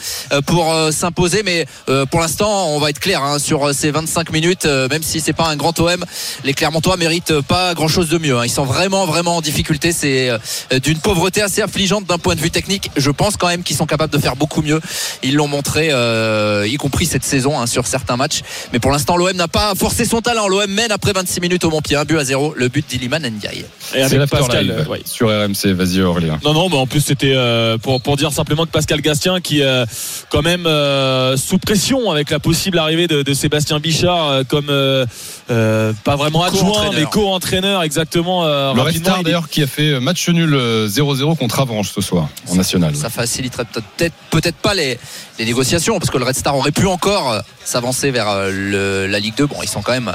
pour euh, s'imposer. Mais euh, pour l'instant, on va être clair hein, sur euh, ces 25 minutes, euh, même si c'est pas un grand OM, les Clermontois méritent pas grand chose de mieux. hein. Ils sont vraiment, vraiment en difficulté. C'est euh, d'une pauvreté assez affligeante d'un point de vue technique. Je pense quand même qu'ils sont capables de faire beaucoup mieux. Ils l'ont montré, euh, y compris cette saison hein, sur certains matchs. Mais pour l'instant, l'OM n'a pas forcé son talent. L'OM mène après 26 minutes au Montpied, un but à zéro. Le but d'Iliman Ndiaye. Et C'est avec l'after Pascal, live euh, ouais. sur RMC. Vas-y, Aurélien. Non, non, mais en plus c'était euh, pour, pour dire simplement que Pascal Gastien qui euh, quand même euh, sous pression avec la possible arrivée de, de Sébastien Bichard euh, comme euh, euh, pas vraiment adjoint mais co-entraîneur exactement euh, Le est- d'ailleurs qui a fait match nul euh, 0-0 contre Avranches ce soir en national. Ça faciliterait peut-être peut-être pas les, les négociations parce que le Red Star aurait pu encore s'avancer vers le- la Ligue 2. Bon, ils sont quand même,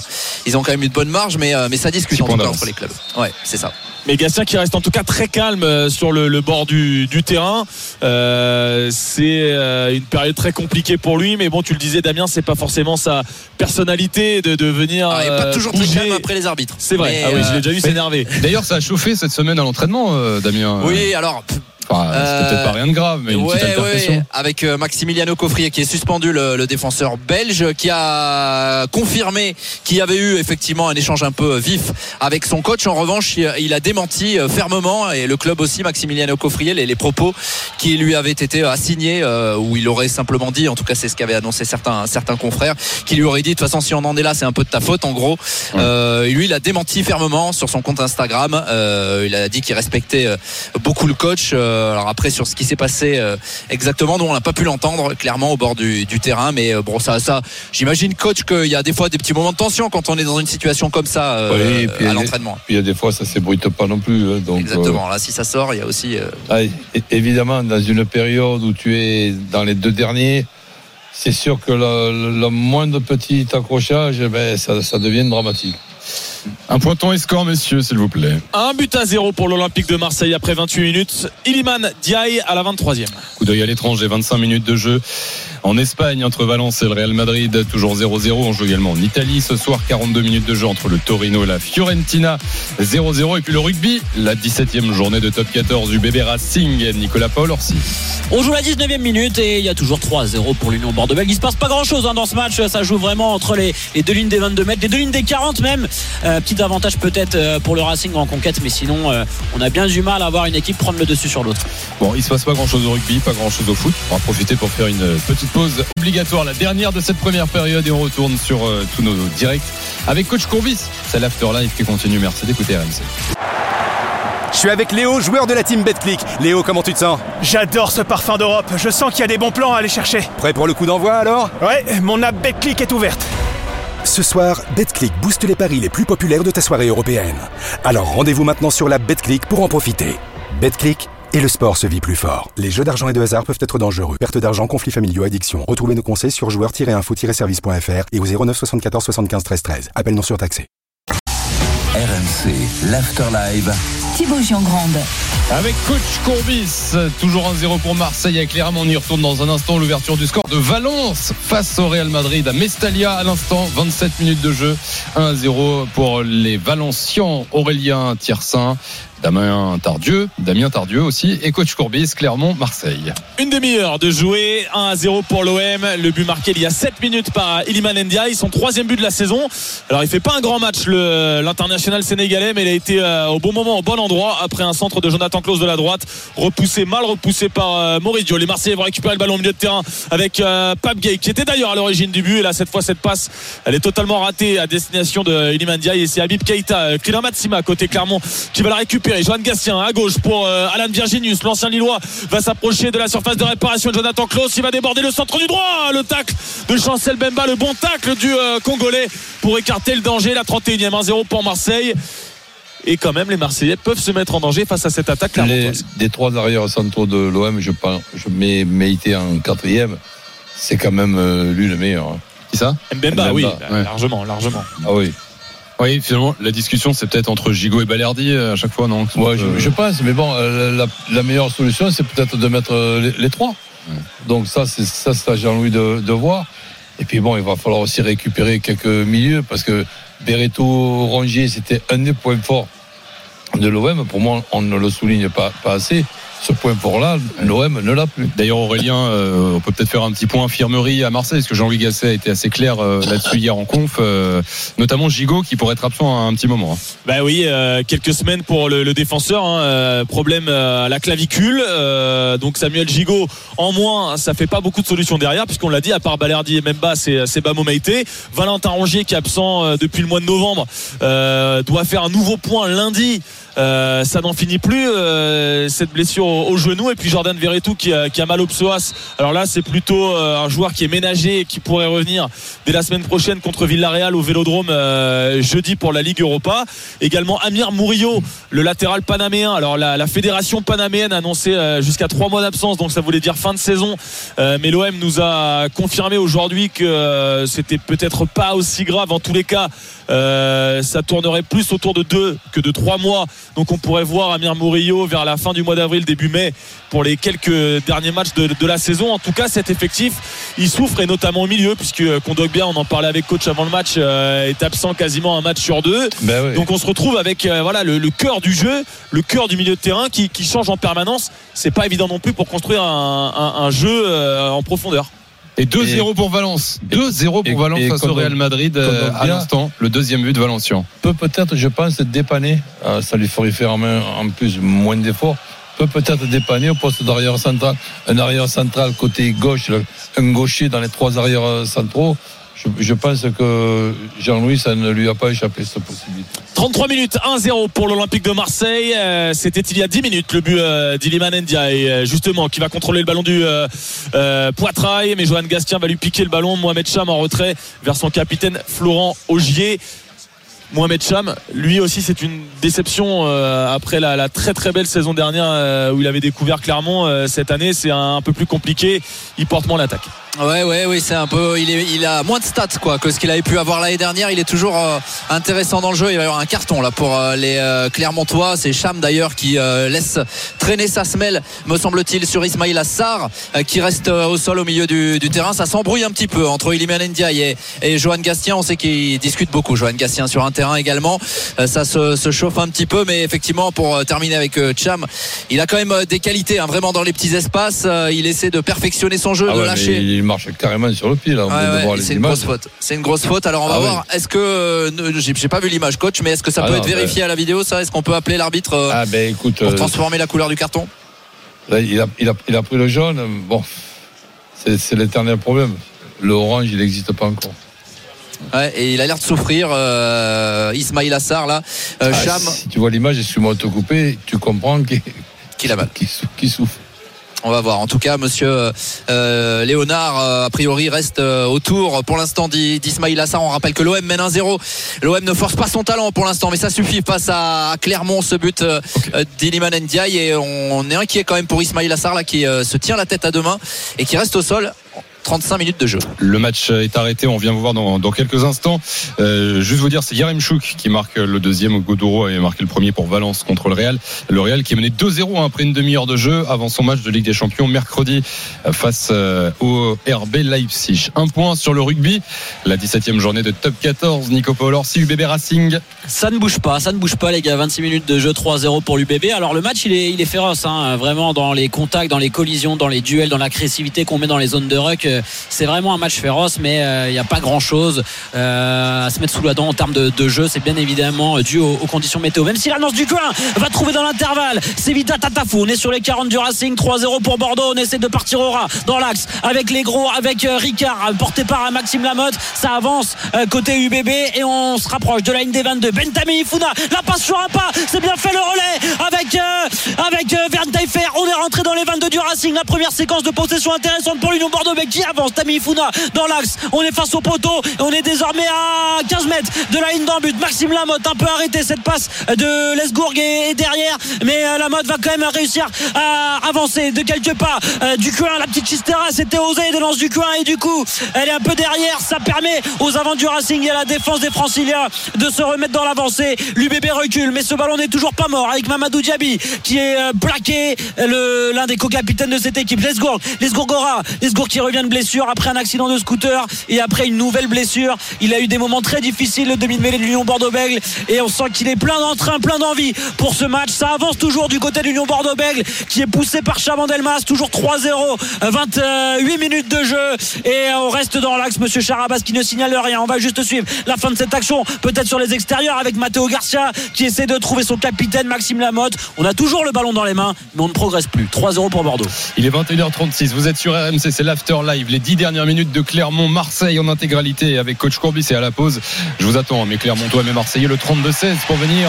ils ont quand même une bonne marge, mais mais ça discute en tout cas entre les clubs. Ouais, c'est ça. Mais Gastien qui reste en tout cas très calme euh, sur le, le bord du, du terrain. Euh, c'est euh, une période très compliquée pour lui, mais bon, tu le disais, Damien, c'est pas forcément sa personnalité de, de venir. Ah, il n'est pas toujours très bouger. calme après les arbitres. C'est vrai. Mais, ah oui, je l'ai déjà vu s'énerver. D'ailleurs, ça a chauffé cette semaine à l'entraînement, euh, Damien. Oui, alors c'était peut-être pas rien de grave, mais une ouais, petite altercation. ouais, avec euh, Maximiliano Coffrier qui est suspendu, le, le défenseur belge, qui a confirmé qu'il y avait eu effectivement un échange un peu vif avec son coach. En revanche, il, a démenti euh, fermement et le club aussi, Maximiliano Coffrier, les, les propos qui lui avaient été assignés, euh, où il aurait simplement dit, en tout cas c'est ce qu'avaient annoncé certains, certains confrères, qui lui auraient dit de toute façon si on en est là, c'est un peu de ta faute en gros. Euh, lui, il a démenti fermement sur son compte Instagram. Euh, il a dit qu'il respectait euh, beaucoup le coach. Euh, alors après sur ce qui s'est passé euh, exactement, nous on n'a pas pu l'entendre clairement au bord du, du terrain, mais euh, bon ça, ça, j'imagine coach qu'il y a des fois des petits moments de tension quand on est dans une situation comme ça euh, Oui, puis à l'entraînement. Puis il y a des fois, ça s'ébruite pas non plus. hein, donc, Exactement. Là, si ça sort, il y a aussi. euh, euh, ah, évidemment, dans une période où tu es dans les deux derniers, c'est sûr que le, le- le moindre petit accrochage, eh ben, ça, ça devient dramatique. Un pointon et score, messieurs, s'il vous plaît. Un but à zéro pour l'Olympique de Marseille après 28 minutes. Iliman Diaye à la 23e. Coup d'œil à l'étranger, 25 minutes de jeu en Espagne entre Valence et le Real Madrid, toujours 0-0. On joue également en Italie ce soir, 42 minutes de jeu entre le Torino et la Fiorentina, 0-0. Et puis le rugby, la 17e journée de top 14 du bébé Racing, Nicolas Paul Orsi. On joue la 19e minute et il y a toujours 3-0 pour l'Union Bordeaux. Il se passe pas grand chose dans ce match. Ça joue vraiment entre les, les deux lignes des 22 mètres, les deux lignes des 40 même. Euh, petit avantage peut-être euh, pour le Racing en conquête, mais sinon euh, on a bien du mal à voir une équipe prendre le dessus sur l'autre. Bon, il se passe pas grand chose au rugby, pas grand chose au foot. On va profiter pour faire une petite pause obligatoire, la dernière de cette première période, et on retourne sur euh, tous nos directs avec Coach Courbis. C'est l'Afterlife qui continue. Merci d'écouter RMC. Je suis avec Léo, joueur de la team BetClick. Léo, comment tu te sens? J'adore ce parfum d'Europe. Je sens qu'il y a des bons plans à aller chercher. Prêt pour le coup d'envoi alors? Ouais, mon app BetClick est ouverte. Ce soir, BetClick booste les paris les plus populaires de ta soirée européenne. Alors rendez-vous maintenant sur la BetClick pour en profiter. BetClick et le sport se vit plus fort. Les jeux d'argent et de hasard peuvent être dangereux. Perte d'argent, conflits familiaux, addiction. Retrouvez nos conseils sur joueurs-info-service.fr et au 09 74 75 13 13. Appel non surtaxé. RMC, l'Afterlive. Thibaut Giangrande. Avec coach Courbis, toujours 1-0 pour Marseille avec Clermont. On y retourne dans un instant. L'ouverture du score de Valence face au Real Madrid à Mestalia à l'instant. 27 minutes de jeu. 1-0 pour les Valencians. Aurélien Tiersin, Damien Tardieu, Damien Tardieu aussi et coach Courbis, Clermont, Marseille. Une demi-heure de jouer, 1 à 0 pour l'OM. Le but marqué il y a 7 minutes par Iliman Ndiaye, son troisième but de la saison. Alors il fait pas un grand match l'international sénégalais, mais il a été euh, au bon moment, au bon endroit après un centre de Jonathan Klaus de la droite, repoussé mal repoussé par euh. Les Marseillais vont récupérer le ballon au milieu de terrain avec euh, Pape Gay qui était d'ailleurs à l'origine du but. Et là cette fois cette passe, elle est totalement ratée à destination de Iliman Ndiaye et c'est Habib Keita, euh, Kylian Matsima côté Clermont qui va la récupérer. Johan Gastien à gauche pour euh, Alan Virginius, l'ancien Lillois va s'approcher de la surface de réparation de Jonathan Klaus. Il va déborder le centre du droit. Le tacle de Chancel Bemba, le bon tacle du euh, Congolais pour écarter le danger. La 31e 1-0 pour Marseille. Et quand même, les Marseillais peuvent se mettre en danger face à cette attaque. Les, des trois arrières centraux de l'OM, je, pense- je mets Meïté en quatrième. C'est quand même euh, lui le meilleur. hein. Qui ça? Mbemba, Mbemba, oui, ouais. largement, largement. Ah oui. Oui, finalement, la discussion c'est peut-être entre Gigot et Balerdi euh, à chaque fois, non? Ouais, je, Euh, je pense, mais bon, euh, la, la meilleure solution, c'est peut-être de mettre les, les trois. Donc ça, c'est ça, c'est à Jean-Louis de, de voir. Et puis bon, il va falloir aussi récupérer quelques milieux parce que Bereto Rongier, c'était un des points forts de l'OM. Pour moi, on ne le souligne pas, pas assez. Ce point fort-là, l'OM ne l'a plus. D'ailleurs, Aurélien, euh, on peut peut-être faire un petit point infirmerie à Marseille, parce que Jean-Louis Gasset a été assez clair euh, là-dessus hier en conf, euh, notamment Gigot qui pourrait être absent à un petit moment. hein. Bah oui, euh, quelques semaines pour le, le défenseur. hein, problème à la clavicule. euh, donc Samuel Gigot en moins, ça fait pas beaucoup de solutions derrière, puisqu'on l'a dit, à part Balerdi et Memba, c'est c'est Bamo Meïté. Valentin Rongier qui est absent depuis le mois de novembre euh, doit faire un nouveau point lundi. Euh, ça n'en finit plus euh, cette blessure au, genou. Et puis Jordan Verretou qui a, mal au psoas. Alors là c'est plutôt euh, un joueur qui est ménagé et qui pourrait revenir dès la semaine prochaine contre Villarreal au Vélodrome jeudi pour la Ligue Europa. Également Amir Murillo le latéral panaméen. Alors la, la fédération panaméenne a annoncé jusqu'à trois mois d'absence donc ça voulait dire fin de saison. Mais l'OM nous a confirmé aujourd'hui que c'était peut-être pas aussi grave. En tous les cas euh, ça tournerait plus autour de deux que de trois mois Donc on pourrait voir Amir Murillo vers la fin du mois d'avril, début mai, pour les quelques derniers matchs de, de la saison. En tout cas, cet effectif, il souffre et notamment au milieu, puisque Kondogbia, on en parlait avec coach avant le match, euh, est absent quasiment un match sur deux. Ben oui. Donc on se retrouve avec euh, voilà le, le cœur du jeu, le cœur du milieu de terrain qui, qui change en permanence. C'est pas évident non plus pour construire un, un- un jeu en profondeur. Et 2-0 pour Valence. 2-0 et- pour Valence face au Real Madrid euh, à l'instant. Le deuxième but de Valenciennes. peut peut-être, je pense, dépanner. Euh, ça lui ferait faire en, plus moins d'efforts. Peut peut-être dépanner au poste d'arrière central. Un arrière central côté gauche, un gaucher dans les trois arrières euh, centraux. Je, pense que Jean-Louis, ça ne lui a pas échappé cette possibilité. 33 minutes, 1-0 pour l'Olympique de Marseille. Euh, C'était il y a 10 minutes le but euh, d'Iliman euh, justement, qui va contrôler le ballon du euh, Poitrail. Mais Johan Gastien va lui piquer le ballon. Mohamed Cham en retrait vers son capitaine Florent Augier. Mohamed Cham, lui aussi, c'est une déception après la, très très belle saison dernière où il avait découvert. Euh, cette année, c'est un peu plus compliqué. Il porte moins l'attaque. Ouais, ouais, oui, c'est un peu. Il, est, il a moins de stats quoi que ce qu'il avait pu avoir l'année dernière. Il est toujours euh, intéressant dans le jeu. Il va y avoir un carton là pour euh, les euh, Clermontois. C'est Cham d'ailleurs qui euh, laisse traîner sa semelle, me semble-t-il, sur Ismail Assar euh, qui reste au sol au milieu du, du terrain. Ça s'embrouille un petit peu entre Iliman Ndiaye et, et Johan Gastien. On sait qu'ils discutent beaucoup. Johan Gastien sur un terrain également. Euh, ça se, se chauffe un petit peu, mais effectivement, pour terminer avec Cham, il a quand même des qualités, hein, vraiment dans les petits espaces. Euh, il essaie de perfectionner son jeu, Ah de ouais, lâcher. Il marche carrément sur le pied, là. Ouais, ouais, c'est une grosse faute. C'est une grosse faute. Alors on va Ah oui. voir. Est-ce que euh, j'ai pas vu l'image, coach, mais est-ce que ça Ah peut non, être vérifié à la vidéo Ça, est-ce qu'on peut appeler l'arbitre euh, Ah, ben écoute, pour euh, transformer la couleur du carton? là, il, a, il, a, il a pris le jaune. Bon, c'est l'éternel problème. Le orange, il n'existe pas encore. Ouais, Et il a l'air de souffrir. Euh, Ismail Assar là, Ah, Cham, Si tu vois l'image, excuse-moi de te couper, tu comprends qu'il qu'il a mal. qu'il sou- qu'il souffre. On va voir. En tout cas, Monsieur euh, Léonard, euh, a priori, reste euh, autour pour l'instant d'I- d'Ismail Assar. On rappelle que l'OM mène 1-0. L'OM ne force pas son talent pour l'instant, mais ça suffit face à Clermont, ce but euh, euh, d'Iliman Ndiaye. Et on est inquiet quand même pour Ismail Assar là, qui euh, se tient la tête à deux mains et qui reste au sol. 35 minutes de jeu. Le match est arrêté, on vient vous voir dans, dans quelques instants. Euh, juste vous dire, c'est Yarem Chouk qui marque le deuxième. Godoro avait marqué le premier pour Valence contre le Real. Le Real qui est mené 2-0 hein, après une demi-heure de jeu avant son match de Ligue des Champions mercredi euh, face euh, au RB Leipzig. Un point sur le rugby, la 17e journée de Top 14. Nico Paul Orsi, UBB Racing. Ça ne bouge pas, ça ne bouge pas les gars. 26 minutes de jeu, 3-0 pour l'UBB. Alors le match il est, il est féroce, hein, vraiment dans les contacts, dans les collisions, dans les duels, dans l'agressivité qu'on met dans les zones de ruck. Euh, C'est vraiment un match féroce, mais euh, il n'y a pas grand chose à se mettre sous la dent en termes de, jeu. C'est bien évidemment dû aux, conditions météo. Même si l'annonce du coin va trouver dans l'intervalle, c'est Vita Tatafou. On est sur les 40 du Racing, 3-0 pour Bordeaux. On essaie de partir au ras dans l'axe avec les gros, avec euh, Ricard porté par euh, Maxime Lamotte. Ça avance euh, côté UBB et on se rapproche de la ligne des 22. Bentami Funa, la passe sur un pas, c'est bien fait le relais avec euh, avec euh. On est rentré dans les 22 du Racing. La première séquence de possession intéressante pour l'Union Bordeaux mais avance. Tami Funa dans l'axe. On est face au poteau on est désormais à 15 mètres de la ligne d'en but. Maxime Lamotte un peu arrêté cette passe de Lesgourg est, derrière, mais euh, Lamotte va quand même réussir à avancer de quelques pas. Euh, du coin, la petite Chistera c'était osé des lances du coin et du coup elle est un peu derrière. Ça permet aux avants du Racing et à la défense des Franciliens de se remettre dans l'avancée. L'UBB recule, mais ce ballon n'est toujours pas mort avec Mamadou Diaby qui est euh, plaqué, l'un des co-capitaines de cette équipe. Lesgourg, Lesgourgora, Lesgourg qui revient de blessure après un accident de scooter et après une nouvelle blessure. Il a eu des moments très difficiles, le demi-mêlée de l'Union Bordeaux-Bègle et on sent qu'il est plein d'entrain, plein d'envie pour ce match. Ça avance toujours du côté de l'Union Bordeaux-Bègle qui est poussé par Chabandelmas, toujours 3-0, 28 minutes de jeu et on reste dans l'axe. Monsieur Charabas qui ne signale rien. On va juste suivre la fin de cette action, peut-être sur les extérieurs avec Matteo Garcia qui essaie de trouver son capitaine Maxime Lamotte. On a toujours le ballon dans les mains, mais on ne progresse plus. 3-0 pour Bordeaux. Il est 21h36, vous êtes sur RMC, c'est l'after live, les 10 dernières minutes de Clermont-Marseille en intégralité avec coach Courbis et à la pause. Je vous attends, mes Clermontois, mes Marseillais, le 32-16 pour venir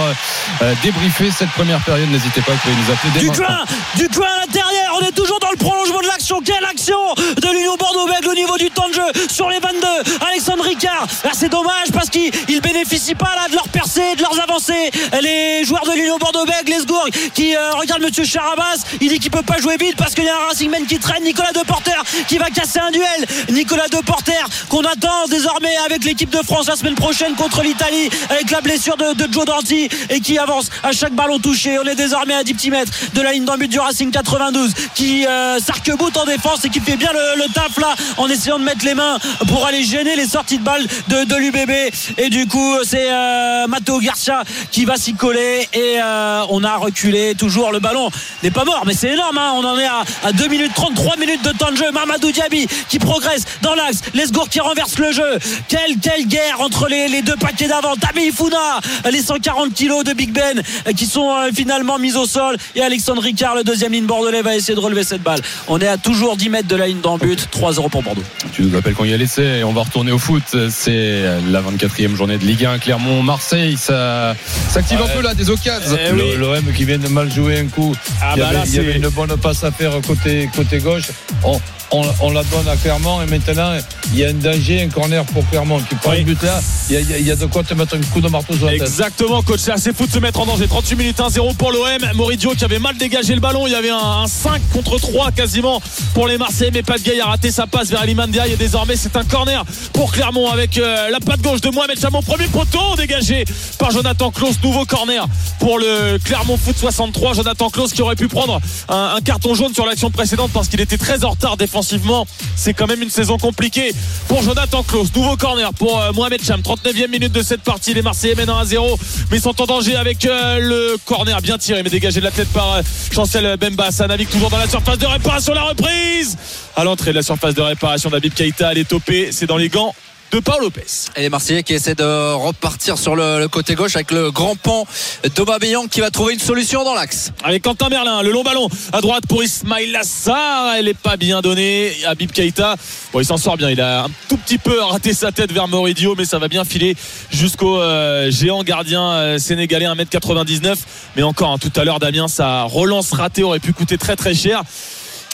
euh, débriefer cette première période. N'hésitez pas, vous pouvez nous appeler dès Du maintenant. coin, du coin à l'intérieur, on est toujours dans le prolongement de l'action. Quelle action de l'Union Bordeaux-Bègles au niveau du temps de jeu sur les 22. Alexandre Ricard, là c'est dommage parce qu'ils ne bénéficient pas là de leur percée, de leurs avancées. Les joueurs de l'Union Bordeaux-Bègles, les Strasbourg qui euh, regarde Monsieur Charabas. Il dit qu'il peut pas jouer vite parce qu'il y a un Racing Man qui traîne. Nicolas Deporter qui va casser un duel. Nicolas Deporter qu'on attend désormais avec l'équipe de France la semaine prochaine contre l'Italie avec la blessure de, Joe et qui avance à chaque ballon touché. On est désormais à 10 petits mètres de la ligne d'en but du Racing 92 qui euh, s'arc-boute en défense et qui fait bien le, taf là en essayant de mettre les mains pour aller gêner les sorties de balles de, l'UBB. Et du coup, c'est euh, Matteo Garcia qui va s'y coller et euh, on a reculé. Toujours le ballon n'est pas mort, mais c'est énorme. hein. On en est à, à 2 minutes 33 minutes de temps de jeu. Mamadou Diaby qui progresse dans l'axe. Lesgour qui renverse le jeu. Quelle, quelle guerre entre les, les deux paquets d'avant. Tami Funa, les 140 kilos de Big Ben euh, qui sont euh, finalement mis au sol. Et Alexandre Ricard, le deuxième ligne bordelais, va essayer de relever cette balle. On est à toujours 10 mètres de la ligne d'en but. 3-0 pour Bordeaux. Tu nous appelles quand il y a l'essai et on va retourner au foot. C'est la 24e journée de Ligue 1. Clermont-Marseille, ça s'active un peu là, des occasions. Eh oui. L'OM qui vient de mal jouer un coup. Ah il y bah avait, là, il y avait une bonne passe à faire côté, côté gauche. On, on, on la donne à Clermont et maintenant il y a un danger, un corner pour Clermont qui prend Oui. le but là. Il y, a, il y de quoi te mettre un coup de marteau sur la tête. Exactement, coach. C'est assez fou de se mettre en danger. 38 minutes 1-0 pour l'OM. Moridio qui avait mal dégagé le ballon. Il y avait un, un 5 contre 3 quasiment pour les Marseillais. Mais pas de a raté sa passe vers Limandia. Et désormais, c'est un corner pour Clermont avec euh, la patte gauche de Mohamed Chamon. Premier poteau dégagé par Jonathan Klaus. Nouveau corner pour le Clermont Foot 63. Jonathan Klaus qui aurait pu prendre un, un carton jaune sur l'action précédente parce qu'il était très en retard défensivement. C'est quand même une saison compliquée pour Jonathan Klaus. Nouveau corner pour euh, Mohamed Cham. 39e minute de cette partie. Les Marseillais mènent 1 à 0, mais ils sont en danger avec euh, le corner bien tiré, mais dégagé de la tête par euh, Chancel Bemba. Ça navigue toujours dans la surface de réparation. La reprise à l'entrée de la surface de réparation d'Abib Keita. Elle est topée. C'est dans les gants de Paul Lopez. Et les Marseillais qui essaient de repartir sur le, le côté gauche avec le grand pan d'Aubameyang qui va trouver une solution dans l'axe. Avec Quentin Merlin, le long ballon à droite pour Ismail Assar. Elle est pas bien donnée. Habib Keita, bon, il s'en sort bien. Il a un tout petit peu raté sa tête vers Moridio, mais ça va bien filer jusqu'au euh, géant gardien euh, sénégalais 1m99. Mais encore, hein, tout à l'heure, Damien, sa relance ratée aurait pu coûter très très cher.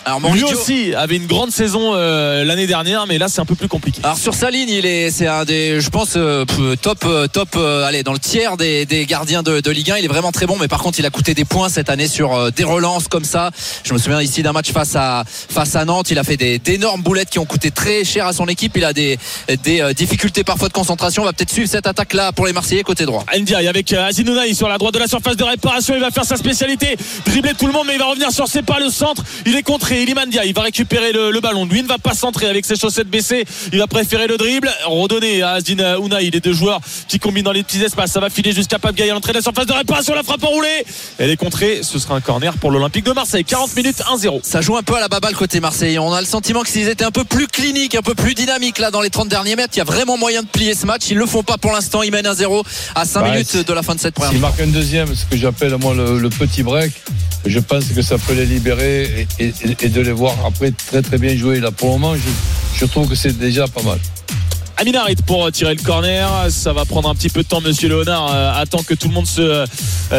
Alors Lui aussi avait une grande saison euh, l'année dernière, mais là c'est un peu plus compliqué. Alors sur sa ligne, il est, c'est un des, je pense, euh, top, euh, top, euh, allez, dans le tiers des, des gardiens de, de Ligue 1. Il est vraiment très bon, mais par contre, il a coûté des points cette année sur des relances comme ça. Je me souviens ici d'un match face à face à Nantes. Il a fait des d'énormes boulettes qui ont coûté très cher à son équipe. Il a des des difficultés parfois de concentration. On va peut-être suivre cette attaque là pour les Marseillais côté droit. Ndiaye avec Aziz Nounaï sur la droite de la surface de réparation. Il va faire sa spécialité, dribbler tout le monde, mais il va revenir sur ses pas le centre. Il est contré. Iliman Ndiaye, il va récupérer le, le ballon. Lui ne va pas centrer avec ses chaussettes baissées. Il va préférer le dribble, redonner à Azin Ounaï. Les deux joueurs qui combinent dans les petits espaces. Ça va filer jusqu'à Pape Gaïa à l'entrée de la surface de réparation. La frappe enroulée. Elle est contrée. Ce sera un corner pour l'Olympique de Marseille. 40 minutes 1-0. Ça joue un peu à la baballe côté Marseille. On a le sentiment que s'ils étaient un peu plus cliniques, un peu plus dynamiques là dans les 30 derniers mètres, il y a vraiment moyen de plier ce match. Ils le font pas pour l'instant. Ils mènent 1-0 à 5 Bah, minutes c'est- de la fin de cette première S'il mi-temps. marque un deuxième, ce que j'appelle moi le, le petit break, je pense que ça peut les libérer et, et- et de les voir après très très bien jouer. Là, pour le moment, je, je trouve que c'est déjà pas mal. Amina Harit pour tirer le corner. Ça va prendre un petit peu de temps. Monsieur Léonard euh, attend que tout le monde se euh,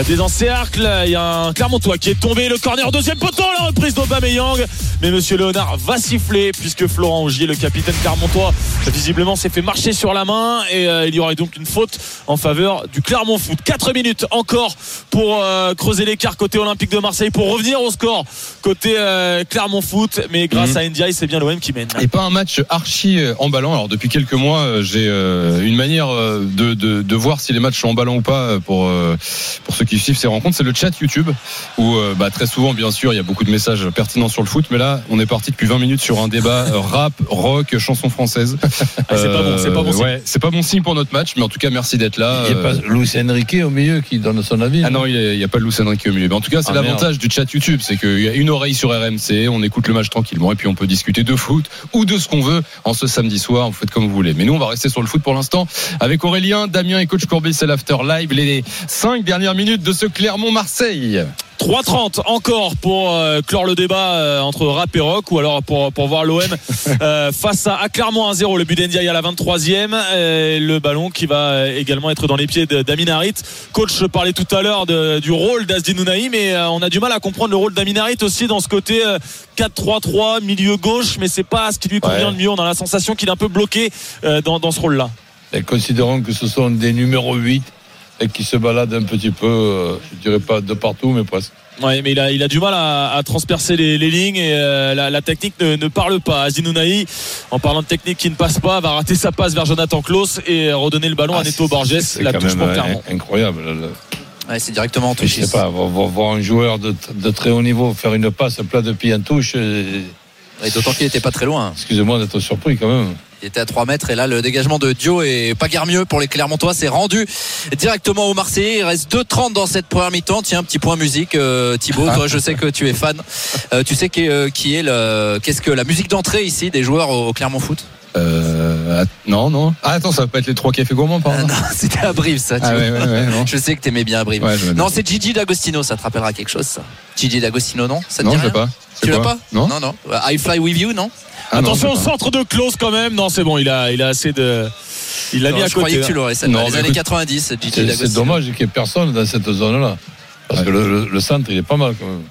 désencercle. Il y a un Clermontois qui est tombé. Le corner deuxième poteau. La reprise d'Aubameyang. Mais Monsieur Léonard va siffler puisque Florent Augier, le capitaine Clermontois, visiblement s'est fait marcher sur la main et euh, il y aurait donc une faute en faveur du Clermont Foot. 4 minutes encore pour euh, creuser l'écart côté Olympique de Marseille pour revenir au score côté euh, Clermont Foot. Mais grâce Mhm. à Ndiaye, c'est bien l'OM qui mène. Et pas un match archi euh, emballant. Alors depuis quelques mois, euh, j'ai euh, une manière euh, de, de, de voir si les matchs sont emballants ou pas pour euh, pour ceux qui suivent ces rencontres. C'est le chat YouTube où euh, bah, très souvent, bien sûr, il y a beaucoup de messages pertinents sur le foot. Mais là, on est parti depuis 20 minutes sur un débat rap, rock, chanson française. Ah, c'est pas bon, c'est pas bon signe. Ouais, c'est pas bon signe pour notre match. Mais en tout cas, merci d'être là. Il n'y a pas Luis Enrique au milieu qui donne son avis. ah non, il n'y a, pas Luis Enrique au milieu. Mais en tout cas, c'est Ah, l'avantage du chat YouTube, c'est qu'il y a une oreille sur RMC, on écoute le match tranquillement et puis on peut discuter de foot ou de ce qu'on veut en ce samedi soir. Vous faites comme vous voulez. Mais nous, on va rester sur le foot pour l'instant avec Aurélien, Damien et coach Courbet. C'est l'after live. Les cinq dernières minutes de ce Clermont-Marseille. 3.30 encore pour euh, clore le débat euh, entre rap et rock ou alors pour, pour voir l'OM euh, face à, à Clermont 1-0 le but d'Endiaye à la 23e et le ballon qui va euh, également être dans les pieds d'Amin Harit. Coach parlait tout à l'heure du rôle d'Asdin Ounahi mais euh, on a du mal à comprendre le rôle d'Amin Harit aussi dans ce côté euh, 4-3-3 milieu gauche mais c'est pas ce qui lui convient Ouais. le mieux. On a la sensation qu'il est un peu bloqué euh, dans, dans ce rôle là Et considérons que ce sont des numéros 8 et qui se balade un petit peu, euh, je dirais pas de partout, mais presque. Ouais, mais il a, il a du mal à, à transpercer les, les lignes et euh, la, la technique ne, ne parle pas. Azinounaï, en parlant de technique qui ne passe pas, va rater sa passe vers Jonathan Klaus et redonner le ballon Ah, à Neto c'est- Borges. c'est La quand touche même, pour Clermont. incroyable. Le- Ouais, c'est directement en Je touche. sais pas, voir, voir- voir un joueur de, de très haut niveau faire une passe plat de pied en touche, Et d'autant qu'il était pas très loin. excusez-moi d'être surpris quand même. Il était à 3 mètres et là le dégagement de Dio est pas guère mieux pour les Clermontois. C'est rendu directement au Marseillais. Il reste 2,30 dans cette première mi-temps. Tiens, un petit point musique. Euh, Thibaut, toi je sais que tu es fan. Euh, tu sais qui, est, euh, qui est le, qu'est-ce que la musique d'entrée ici des joueurs au, au Clermont Foot? Euh, non, non. Ah, attends, ça va pas être les trois cafés gourmands, par Ah, Non, c'était à Brive ça. Ah, Thibaut. ouais, ouais, ouais, non. Je sais que t'aimais bien Brive. Ouais, je l'aime non, c'est Gigi D'Agostino. Ça te rappellera quelque chose ça Gigi D'Agostino, non? Ça te Non, dit je rien? pas. Tu l'as pas? Non. non, non. I Fly With You, non? Ah, non, Attention pas. centre de Klaus quand même. Non, c'est bon, il a, il a assez de. Il l'a Non, mis à Je croyais que tu hein. l'aurais. celle-là. Non, Les années écoute, 90, Gigi C'est c'est D'Agostino. dommage qu'il n'y ait personne dans cette zone-là. Parce que le, le- le centre, il est pas mal quand même.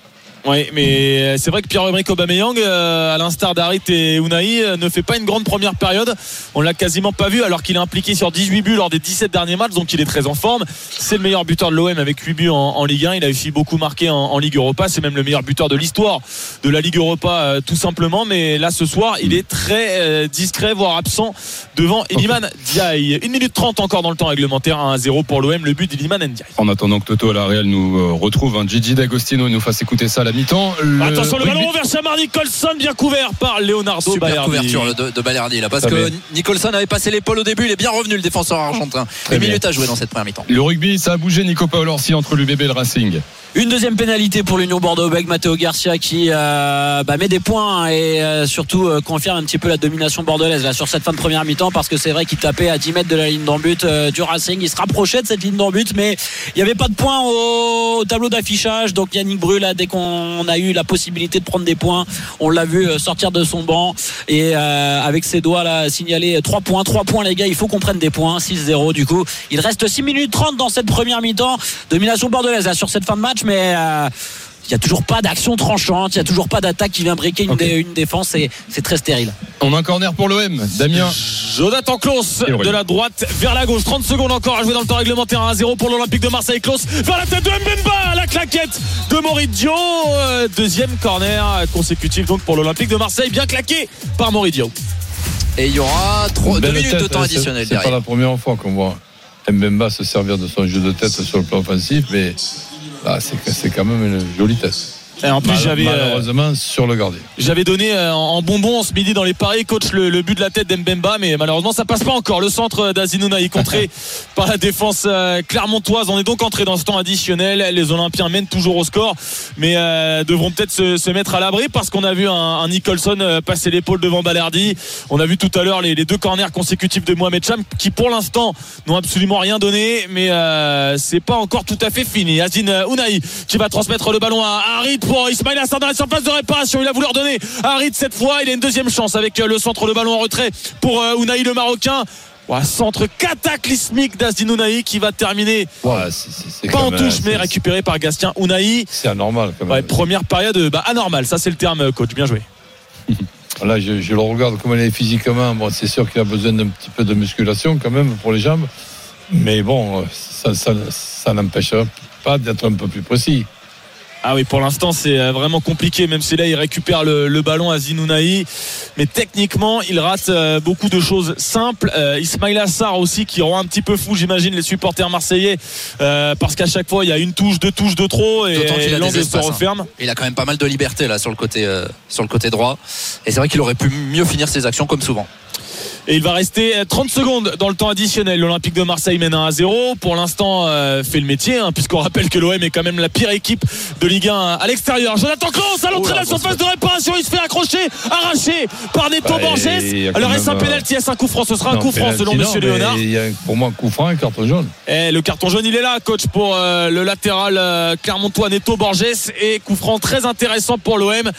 Oui, mais c'est vrai que Pierre-Emerick Aubameyang, euh, à l'instar d'Harit et Unai, euh, ne fait pas une grande première période. On l'a quasiment pas vu alors qu'il est impliqué sur 18 buts lors des 17 derniers matchs, donc il est très en forme. C'est le meilleur buteur de l'OM avec 8 buts en, en Ligue 1. Il a aussi beaucoup marqué en, en Ligue Europa. C'est même le meilleur buteur de l'histoire de la Ligue Europa, euh, tout simplement. Mais là, ce soir, il est très euh, discret, voire absent devant Iliman Ndiaye. 1 minute 30 encore dans le temps réglementaire, 1-0 pour l'OM, le but d'Iliman Ndiaye. En attendant que Toto à la Real nous euh, retrouve, un Gigi D'Agostino nous fasse écouter ça à la mi-temps. Le Attention, le rugby- ballon vers Samar Nicholson, bien couvert par Leonardo Super Balerdi. couverture de, de Balerdi là parce que. Nicholson avait passé l'épaule au début il est bien revenu le défenseur argentin une bien. minute à jouer dans cette première mi-temps Le rugby, ça a bougé, Nico Paolorsi, entre l'UBB et le Racing. Une deuxième pénalité pour l'Union Bordeaux avec Matteo Garcia qui euh, bah, met des points et euh, surtout euh, confirme un petit peu la domination bordelaise là, sur cette fin de première mi-temps parce que c'est vrai qu'il tapait à 10 mètres de la ligne d'en but euh, du Racing. Il se rapprochait de cette ligne d'en but mais il n'y avait pas de points au, au tableau d'affichage. Donc Yannick Brul, là, dès qu'on a eu la possibilité de prendre des points, on l'a vu sortir de son banc et avec ses doigts là signaler 3 points. 3 points les gars, il faut qu'on prenne des points. 6-0 du coup. Il reste 6 minutes 30 dans cette première mi-temps. Domination bordelaise là, sur cette fin de match mais... euh, il n'y a toujours pas d'action tranchante, il n'y a toujours pas d'attaque qui vient briquer une, Ok. dé- une défense, et c'est très stérile. On a un corner pour l'OM. Damien. Jonathan Klaus de la droite vers la gauche 30 secondes encore à jouer dans le temps réglementaire 1-0 pour l'Olympique de Marseille Klaus vers la tête de Mbemba la claquette de Moridio Euh, deuxième corner consécutif donc pour l'Olympique de Marseille bien claqué par Moridio et il y aura 2 Belle minutes de temps hein, additionnel C'est pas derrière la première fois qu'on voit Mbemba se servir de son jeu de tête sur le plan offensif, mais c'est c'est quand même une jolie tête. Et en plus Mal- j'avais euh, malheureusement sur le gardien. J'avais donné euh, en bonbon ce midi dans les paris, coach, le, le but de la tête d'Mbemba, mais malheureusement ça passe pas encore. Le centre d'Azinuna est contré par la défense euh, clermontoise. On est donc entré dans ce temps additionnel. Les Olympiens mènent toujours au score, mais devront peut-être se, se mettre à l'abri parce qu'on a vu un, un Nicholson passer l'épaule devant Balerdi. On a vu tout à l'heure les, les deux corners consécutifs de Mohamed Cham qui pour l'instant n'ont absolument rien donné, mais c'est pas encore tout à fait fini. Azin Ounaï qui va transmettre le ballon à Harit pour Ismail Assar dans la surface de réparation. Il a voulu redonner à Harit cette fois. Il a une deuxième chance avec euh, le centre, le ballon en retrait pour euh, Ounaï le Marocain. Centre cataclysmique d'Azdin Ounaï qui va terminer Ouais, pas en même- touche mais récupéré par Gastien Ounaï. C'est anormal quand même. Ouais, première période euh, bah, anormale, ça c'est le terme euh, coach, bien joué. Là, je, je le regarde comme il est physiquement. Bon, c'est sûr qu'il a besoin d'un petit peu de musculation quand même pour les jambes. Mais bon, ça, ça, ça n'empêche pas d'être un peu plus précis. Ah oui, pour l'instant, c'est euh, vraiment compliqué, même si là, il récupère le, le ballon à Zinounaï. Mais techniquement, il rate euh, beaucoup de choses simples. Euh, Ismail Assar aussi, qui rend un petit peu fou, j'imagine, les supporters marseillais, euh, parce qu'à chaque fois, il y a une touche, deux touches de trop, et l'angle se hein. referme. il a quand même pas mal de liberté là sur le côté sur le côté droit et c'est vrai qu'il aurait pu mieux finir ses actions comme souvent Et il va rester euh, 30 secondes dans le temps additionnel. L'Olympique de Marseille mène 1 à 0. Pour l'instant, euh, fait le métier, hein, puisqu'on rappelle que l'OM est quand même la pire équipe de Ligue 1 à l'extérieur. Jonathan Klaus à l'entrée de la surface de réparation. Il se fait accrocher, arraché par Neto Bah, Borges. Alors, est-ce un euh, pénalty Est-ce un coup franc? Ce sera un coup franc selon non, Monsieur Léonard. Il y a pour moi un coup franc et carton jaune. Et le carton jaune, il est là, coach, pour euh, le latéral euh, Clermontois Neto Borges. Et coup franc très intéressant pour l'OM.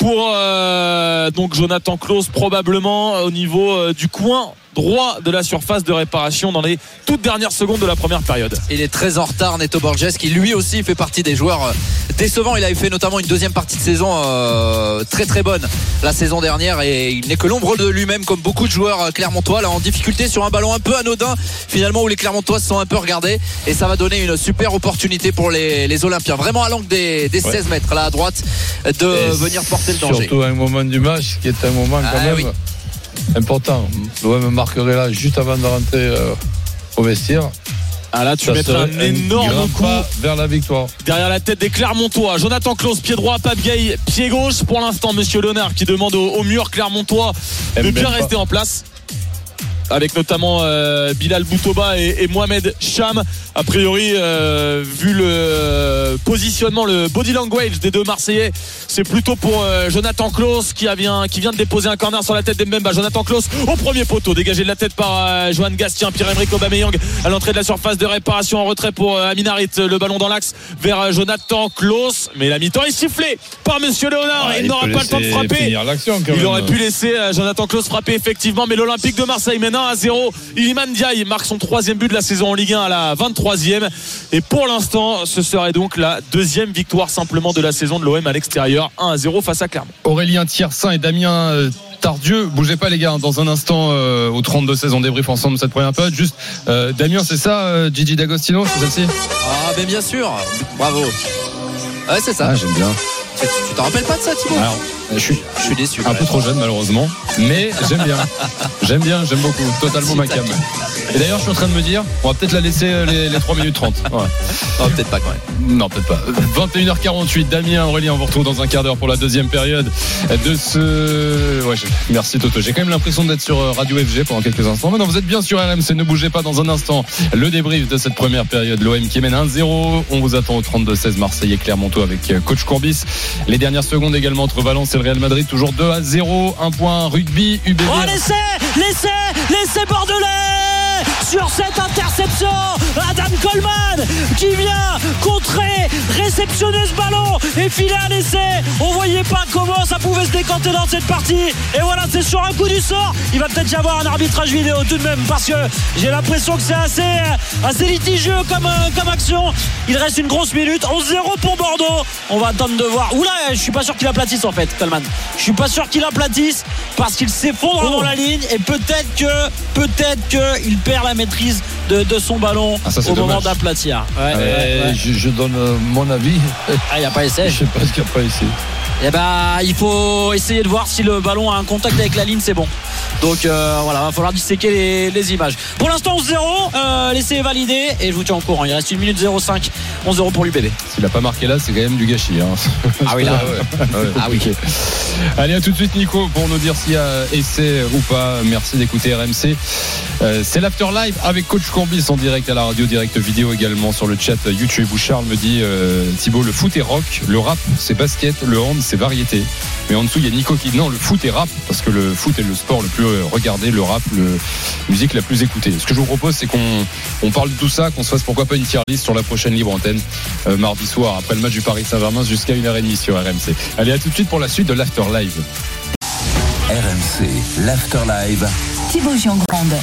Pour euh, donc Jonathan Klaus, probablement au niveau euh, du coin droit de la surface de réparation dans les toutes dernières secondes de la première période. Il est très en retard, Neto Borges, qui lui aussi fait partie des joueurs euh, décevants. Il avait fait notamment une deuxième partie de saison euh, très très bonne la saison dernière et il n'est que l'ombre de lui-même, comme beaucoup de joueurs euh, clermontois, là en difficulté sur un ballon un peu anodin, finalement où les clermontois se sont un peu regardés et ça va donner une super opportunité pour les, les Olympiens. Vraiment à l'angle des, des 16 mètres là à droite de Et venir porter le danger. Surtout à un moment du match qui est un moment quand Ah même oui. Important. L'OM marquerait là juste avant de rentrer euh, au vestiaire. Ah là, tu Ça mettrais un énorme coup vers la victoire. derrière la tête des Clermontois. Jonathan Klaus, pied droit, Pape Gay, pied gauche. Pour l'instant, Monsieur Léonard qui demande au, au mur Clermontois de bien rester en place. Avec notamment euh, Bilal Boutoba et, et Mohamed Cham. A priori, euh, vu le positionnement, le body language des deux Marseillais, c'est plutôt pour euh, Jonathan Klaus qui, a vient, qui vient de déposer un corner sur la tête d'Embemba. Jonathan Klaus au premier poteau, dégagé de la tête par Johan Gastien, Pierre-Emerick Aubameyang à l'entrée de la surface de réparation en retrait pour Aminarit. Le ballon dans l'axe vers Jonathan Klaus. Mais la mi-temps est sifflée par Monsieur Léonard. Ah, il il n'aura pas le temps de frapper. Il aurait pu laisser Jonathan Klaus frapper effectivement, mais l'Olympique de Marseille mène 1 à 0. Iliman Diaye marque son troisième but de la saison en Ligue 1 à la 23e. Et pour l'instant, ce serait donc la deuxième victoire simplement de la saison de l'OM à l'extérieur. 1 à 0 face à Clermont. Aurélien Tiersin et Damien euh, Tardieu, bougez pas les gars, dans un instant euh, au 32-16 on débrief ensemble cette première période. Juste, euh, Damien, c'est ça, euh, Gigi D'Agostino, c'est celle-ci? Ah ben bien sûr, bravo. Ouais c'est ça. Ah, j'aime bien. Tu- Tu t'en rappelles pas de ça Thibaut? Alors, je suis Je suis déçu. un peu trop jeune malheureusement, mais j'aime bien. J'aime bien, j'aime beaucoup, totalement ma cam. Et d'ailleurs, je suis en train de me dire, on va peut-être la laisser euh, les, les 3 minutes 30. Ouais. Non, peut-être pas quand même. Non, peut-être pas. 21h48, Damien, Aurélien, on vous retrouve dans un quart d'heure pour la deuxième période de ce. Ouais, merci Toto. J'ai quand même l'impression d'être sur euh, Radio FG pendant quelques instants. Mais non, vous êtes bien sur RMC, ne bougez pas dans un instant. Le débrief de cette première période, l'OM qui mène 1-0. On vous attend au 32-16 Marseillais Clermontois avec euh, coach Courbis. Les dernières secondes également entre Valence et le Real Madrid, toujours 2 à 0. Un point rugby, UBB. Oh, l'essai L'essai L'essai bordelais sur cette interception. Adam Coleman qui vient contrer réceptionner ce ballon et filer un essai. On voyait pas comment ça pouvait se décanter dans cette partie. Et voilà c'est sur un coup du sort. Il va peut-être y avoir un arbitrage vidéo tout de même parce que j'ai l'impression que c'est assez, assez litigieux comme, euh, comme action. Il reste une grosse minute. 11-0 pour Bordeaux. On va attendre de voir. Oula je suis pas sûr qu'il aplatisse en fait Coleman. Je suis pas sûr qu'il aplatisse parce qu'il s'effondre avant la ligne et peut-être que peut-être que il perd la maîtrise de, de son ballon Ah, ça, au moment d'aplatir ouais, Euh, ouais, ouais. Je, je donne euh, mon avis. ah il n'y a pas essai Je sais pas ce qu'il n'y a pas ici. et ben il faut essayer de voir si le ballon a un contact avec la ligne c'est bon donc euh, voilà va falloir disséquer les, les images pour l'instant 11-0 euh, l'essai est validé et je vous tiens au courant il reste une minute 05 11-0 pour l'UBB S'il a pas marqué là, c'est quand même du gâchis. hein. Ah oui, là. Ouais, Ah oui. Allez, à tout de suite, Nico, pour nous dire s'il y a essai ou pas. Merci d'écouter RMC. Euh, c'est l'After Live avec Coach Courbis en direct à la radio, direct vidéo également sur le chat YouTube où Charles me dit euh, Thibaut, le foot est rock, le rap c'est basket, le hand c'est variété. Mais en dessous, il y a Nico qui dit non, le foot est rap parce que le foot est le sport le plus euh, regardé, le rap, le musique la plus écoutée. Ce que je vous propose, c'est qu'on on parle de tout ça, qu'on se fasse pourquoi pas une tier list sur la prochaine libre antenne euh, mardi soir après le match du Paris Saint-Germain jusqu'à 1h30 sur RMC. Allez, à tout de suite pour la suite de l'After Live. RMC, l'After Live. Thibaut Giangrande.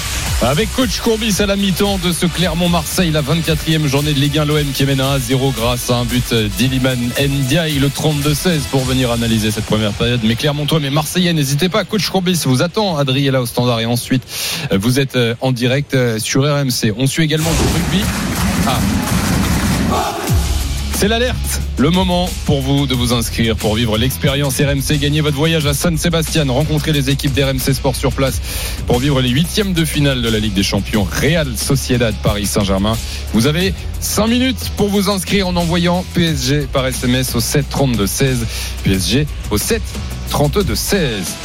Avec coach Courbis à la mi-temps de ce Clermont-Marseille, la 24e journée de Ligue 1, l'OM qui mène à 1-0 grâce à un but d'Iliman Ndiaye, le 32-16 pour venir analyser cette première période. Mais Clermontois, mais Marseillais, n'hésitez pas, coach Courbis vous attend, Adriella au standard et ensuite vous êtes euh, en direct euh, sur RMC. On suit également le rugby. Ah. C'est l'alerte, le moment pour vous de vous inscrire pour vivre l'expérience RMC, gagner votre voyage à San Sebastian, rencontrer les équipes d'RMC Sport sur place pour vivre les huitièmes de finale de la Ligue des Champions Real Sociedad Paris Saint-Germain. Vous avez 5 minutes pour vous inscrire en envoyant PSG par SMS au 7 32 16, PSG au 7 32 16.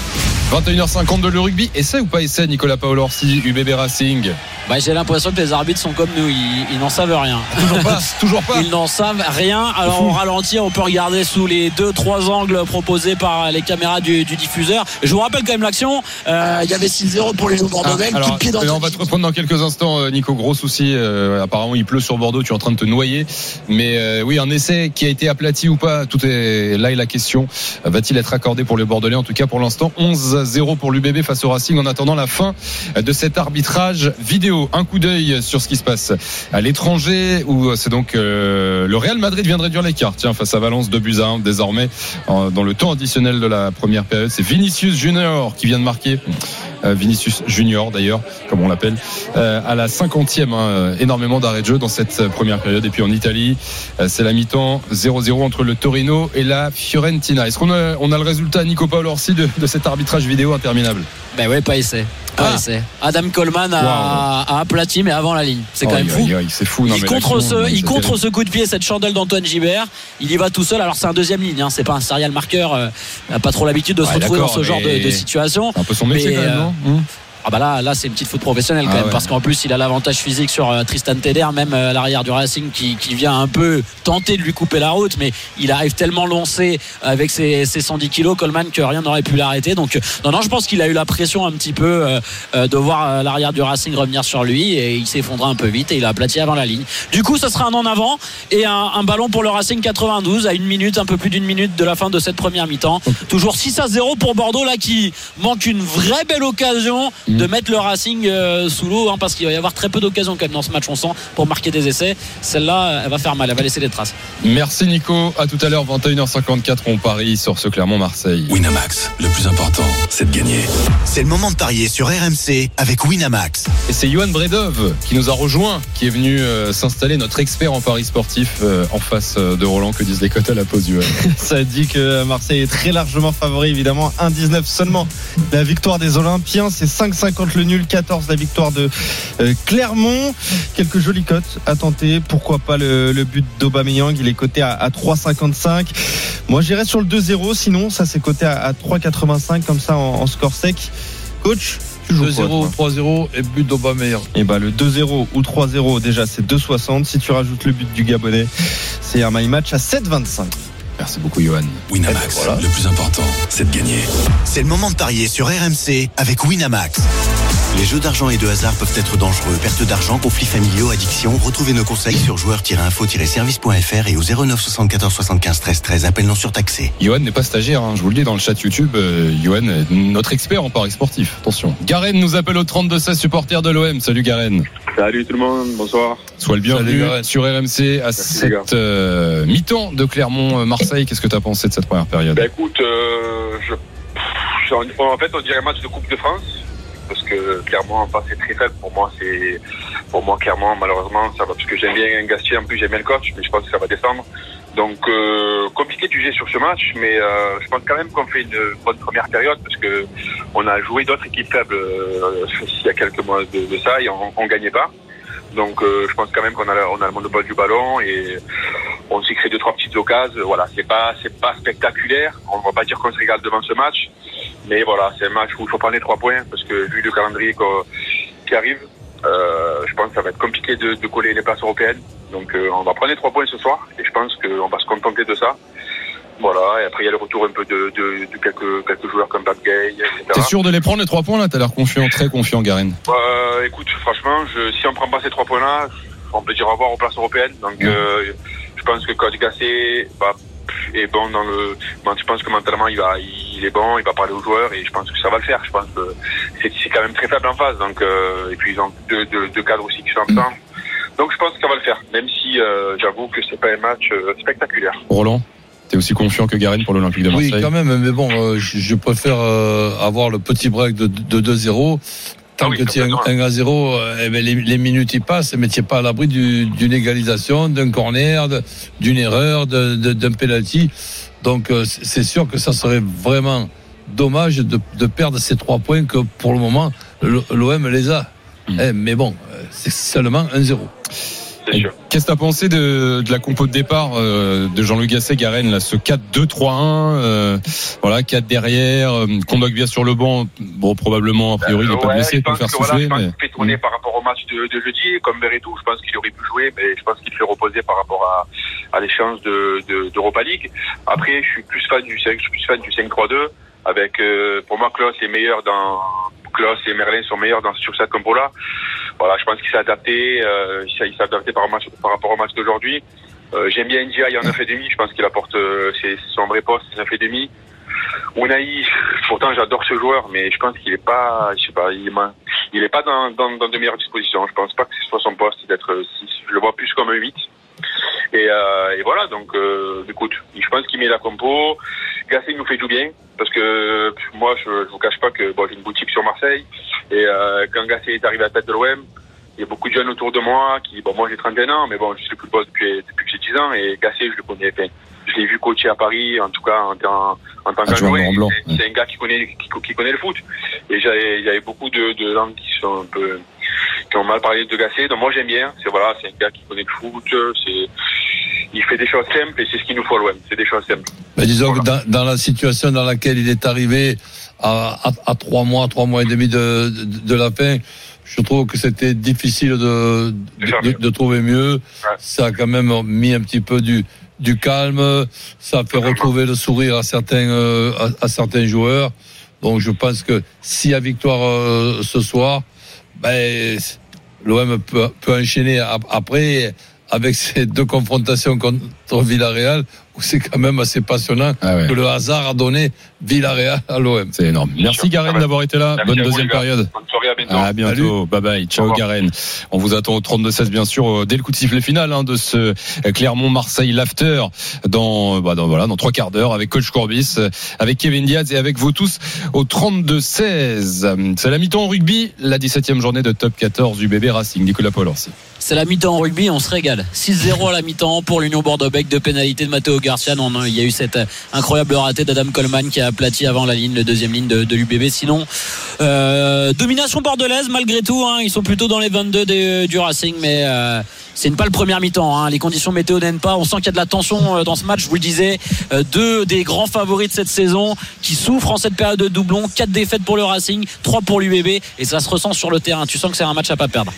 21h50 de le rugby, essai ou pas essai Nicolas Paolorsi, UBB Racing bah, j'ai l'impression que les arbitres sont comme nous ils, ils n'en savent rien Toujours pas, toujours pas. Ils n'en savent rien. Alors on ralentit, on peut regarder sous les deux trois angles proposés par les caméras du, du diffuseur. Je vous rappelle quand même l'action. Euh, Il y avait 6-0 pour les Ah, bordelais. coup alors, de pied dans euh, on va te reprendre dans quelques instants, euh, Nico. Gros souci. euh, apparemment, il pleut sur Bordeaux. Tu es en train de te noyer. Mais euh, oui, un essai qui a été aplati ou pas. Tout est là est la question. Euh, Va-t-il être accordé pour les Bordelais? En tout cas, pour l'instant, 11 6-0 pour l'UBB face au Racing en attendant la fin de cet arbitrage vidéo. Un coup d'œil sur ce qui se passe à l'étranger où c'est donc euh, le Real Madrid vient de réduire l'écart tiens face à Valence de buts à 1 désormais dans le temps additionnel de la première période. C'est Vinicius Junior qui vient de marquer. Euh, Vinicius Junior d'ailleurs, comme on l'appelle, euh, à la 50e. hein, énormément d'arrêts de jeu dans cette première période. Et puis en Italie, c'est la mi-temps 0-0 entre le Torino et la Fiorentina. Est-ce qu'on a, on a le résultat, Nico Paolo Orsi, de, de cet arbitrage vidéo? Interminable Ben ouais, pas essai. Pas Ah. essai. Adam Coleman a, a aplati, mais avant la ligne. C'est quand même fou. aïe, aïe, C'est fou. non, il contre, ce, il contre ce coup de pied, cette chandelle d'Antoine Gibert. Il y va tout seul. Alors c'est un deuxième ligne. Hein. C'est pas un serial marqueur. euh, n'a pas trop l'habitude de se Ouais, retrouver dans ce genre de, situation. C'est un peu son métier Mais, quand même, euh, non? Ah bah là, là c'est une petite faute professionnelle quand Ah même ouais. parce qu'en plus il a l'avantage physique sur euh, Tristan Teder, même euh, à l'arrière du Racing qui, qui vient un peu tenter de lui couper la route, mais il arrive tellement lancé avec ses, ses 110 kilos Coleman que rien n'aurait pu l'arrêter. Donc euh, non non, je pense qu'il a eu la pression un petit peu euh, de voir l'arrière du Racing revenir sur lui et il s'est effondré un peu vite et il a aplati avant la ligne. Du coup, ce sera un en avant et un, un ballon pour le Racing 92 à une minute, un peu plus d'une minute de la fin de cette première mi-temps. Toujours 6 à 0 pour Bordeaux là qui manque une vraie belle occasion de mettre le Racing euh, sous l'eau hein, parce qu'il va y avoir très peu d'occasions quand même dans ce match on sent pour marquer des essais. Celle-là, euh, elle va faire mal, elle va laisser des traces. Merci Nico. À tout à l'heure, 21h54, on parie sur ce Clermont-Marseille. Winamax, le plus important, c'est de gagner. C'est le moment de parier sur RMC avec Winamax. Et c'est Johan Bredov qui nous a rejoint, qui est venu euh, s'installer, notre expert en paris sportif euh, en face de Roland. Que disent les cotes à la pause, Johan Ça dit que Marseille est très largement favori, évidemment. 1,19 seulement. La victoire des Olympiens, c'est 5,50 le nul, 14 la victoire de euh, Clermont. Quelques jolies cotes à tenter. Pourquoi pas le, le but d'Aubameyang? Il est coté à, à 3,55. Moi, j'irais sur le 2-0. Sinon, ça c'est coté à, à 3,85 comme ça en, en score sec. Coach, tu joues quoi, 2-0, toi? 3-0 et but d'Aubameyang. et bah le 2-0 ou 3-0 déjà c'est 2,60. Si tu rajoutes le but du Gabonais, c'est un my match à 7,25. Merci beaucoup, Johan. Winamax, le plus important, c'est de gagner. C'est le moment de parier sur RMC avec Winamax. Les jeux d'argent et de hasard peuvent être dangereux. Perte d'argent, conflits familiaux, addiction. Retrouvez nos conseils sur joueurs-info-service.fr et au 09 74 75 13 13. Appel non surtaxé. Johan n'est pas stagiaire, hein, je vous le dis dans le chat YouTube. euh, Johan est notre expert en paris sportif. Attention. Garen nous appelle au 32-16 supporter de l'OM. Salut Garen. Salut tout le monde, bonsoir. Sois le bienvenu Salut, sur RMC à cette euh, mi-temps de Clermont-Marseille. Qu'est-ce que tu as pensé de cette première période? Ben écoute, euh, je, je- en fait on dirait match de Coupe de France parce que clairement en face c'est très faible pour moi. C'est pour moi clairement malheureusement ça va parce que j'aime bien Gastier en plus j'aime bien le coach mais je pense que ça va descendre. Donc euh, compliqué de juger sur ce match mais euh, je pense quand même qu'on fait une bonne première période parce que on a joué d'autres équipes faibles euh, il y a quelques mois de, de ça et on, on gagnait pas. Donc euh, je pense quand même qu'on a, on a le monopole du ballon et on s'est créé deux trois petites occasions. Voilà, c'est pas c'est pas spectaculaire. On va pas dire qu'on se régale devant ce match, mais voilà, c'est un match où il faut prendre les trois points parce que vu le calendrier qui arrive, euh, je pense que ça va être compliqué de, de coller les places européennes. Donc euh, on va prendre les trois points ce soir et je pense qu'on va se contenter de ça. Voilà, et après il y a le retour un peu de, de, de quelques quelques joueurs comme Bad Gay, etc. T'es sûr de les prendre les trois points là? T'as l'air confiant, très confiant, Garen. Euh, écoute, franchement, je, si on prend pas ces trois points-là, on peut dire au revoir aux places européennes. Donc, euh, je pense que Cody Gassé bah, est bon dans le. bon, je pense que mentalement, il va, il est bon, il va parler aux joueurs et je pense que ça va le faire. Je pense que c'est quand même très faible en face. Donc, euh, et puis ils ont deux, deux, deux cadres aussi qui sont absents. Donc, je pense que ça va le faire, même si euh, j'avoue que c'est pas un match euh, spectaculaire. Roland? T'es aussi confiant que Garen pour l'Olympique de Oui, Marseille quand même, mais bon, euh, je, je préfère euh, avoir le petit break de, de 2-0. Tant Ah oui, que tu es complètement. 1 à 0, euh, eh ben, les, les minutes y passent, mais tu n'es pas à l'abri du- d'une égalisation, d'un corner, d'une erreur, d'un penalty. Donc c'est sûr que ça serait vraiment dommage de, de perdre ces trois points que pour le moment l'OM les a. Mm. Eh, mais bon, c'est seulement 1-0. C'est sûr. Qu'est-ce que t'as pensé de, de la compo de départ euh, de Jean-Louis Gasset, Garen, là, ce 4-2-3-1, euh, voilà, 4 derrière, euh, Kondogbia sur le banc, bon, probablement, a priori, il n'est pas Ouais, blessé pour faire voilà, souffler, pense mais... tourner par rapport au match de, de jeudi, comme Beretou, je pense qu'il aurait pu jouer, mais je pense qu'il fait reposer par rapport à, à l'échéance de, de, d'Europa League. Après, je suis plus fan du 5, je suis plus fan du 5-3-2, avec, euh, pour moi, Klaus est meilleur dans, Klaus et Merlin sont meilleurs dans, sur cette compo-là. Voilà, je pense qu'il s'est adapté, euh, il s'est adapté par, rapport au match d'aujourd'hui. Euh, j'aime bien Ndiaye en 9,5, je pense qu'il apporte, euh, c'est son vrai poste, c'est 9,5. Unai, pourtant j'adore ce joueur, mais je pense qu'il est pas, je sais pas, il, il est pas dans, dans, dans de meilleures dispositions. Je pense pas que ce soit son poste d'être 6. Je le vois plus comme un 8. Et, euh, et voilà, donc euh, écoute, je pense qu'il met la compo. Gasset nous fait du bien parce que moi, je, je vous cache pas que bon, j'ai une boutique sur Marseille et euh, quand Gasset est arrivé à la tête de l'OM, il y a beaucoup de jeunes autour de moi qui, bon, moi j'ai 31 ans, mais bon, je suis plus le boss depuis, depuis que j'ai 10 ans et Gasset, je le connais, enfin, je l'ai vu coacher à Paris, en tout cas en, en, en tant Adjoint qu'adjoint. C'est- un gars qui connaît, qui, qui connaît le foot. Et j'avais, il y avait beaucoup de, de gens qui sont un peu, qui ont mal parlé de Gasset. Donc moi j'aime bien. C'est voilà, c'est un gars qui connaît le foot. C'est, il fait des choses simples et c'est ce qu'il nous faut à l'OM. C'est des choses simples. Mais disons que dans, dans la situation dans laquelle il est arrivé à, à, à trois mois, trois mois et demi de, de, de la fin, je trouve que c'était difficile de, de, trouver mieux. Ça a quand même mis un petit peu du, du calme. Ça a fait retrouver le sourire à certains, euh, à, à certains joueurs. Donc je pense que s'il y a victoire euh, ce soir, ben, l'OM peut, peut enchaîner ap- après avec ces deux confrontations contre Villarreal c'est quand même assez passionnant que le hasard a donné Villarreal à l'OM. C'est énorme. Merci Garen d'avoir été là. Merci Bonne vous, deuxième période. Bonne soirée, à bientôt. À bientôt. Bye bye. Ciao Garen. On vous attend au 32-16 bien sûr euh, dès le coup de sifflet final hein, de ce Clermont-Marseille l'after dans, bah, dans voilà dans trois quarts d'heure avec coach Courbis, euh, avec Kevin Diaz et avec vous tous au 32-16. C'est la mi-temps en rugby, la 17e journée de top 14 du bébé Racing. Nicolas Paul aussi. C'est la mi-temps en rugby, on se régale. 6-0 à la mi-temps pour l'Union Bordeaux-Bec de pénalité de Matteo Garcia. Il y a eu cette euh, incroyable raté d'Adam Coleman qui a aplati avant la ligne, le deuxième ligne de, l'UBB. Sinon, euh, domination bordelaise malgré tout. hein. ils sont plutôt dans les 22 des- du Racing, mais euh, c'est pas le première mi-temps. hein. Les conditions météo n'aident pas. On sent qu'il y a de la tension euh, dans ce match. Je vous le disais, Euh, deux des grands favoris de cette saison qui souffrent en cette période de doublon. Quatre défaites pour le Racing, trois pour l'UBB, et ça se ressent sur le terrain. Tu sens que c'est un match à pas perdre.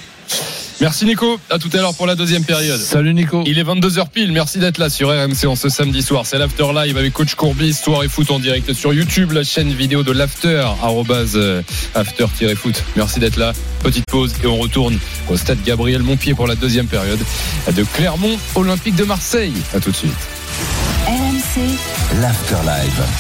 Merci Nico. À tout à l'heure pour la deuxième période. Salut Nico. Il est 22h pile. Merci d'être là sur RMC en ce samedi soir. C'est l'After Live avec Coach Courbis, Soir et Foot en direct sur YouTube, la chaîne vidéo de l'After, arrobase, euh, after-foot. Merci d'être là. Petite pause et on retourne au stade Gabriel Montpied pour la deuxième période de Clermont Olympique de Marseille. À tout de suite. RMC, L'Afterlife.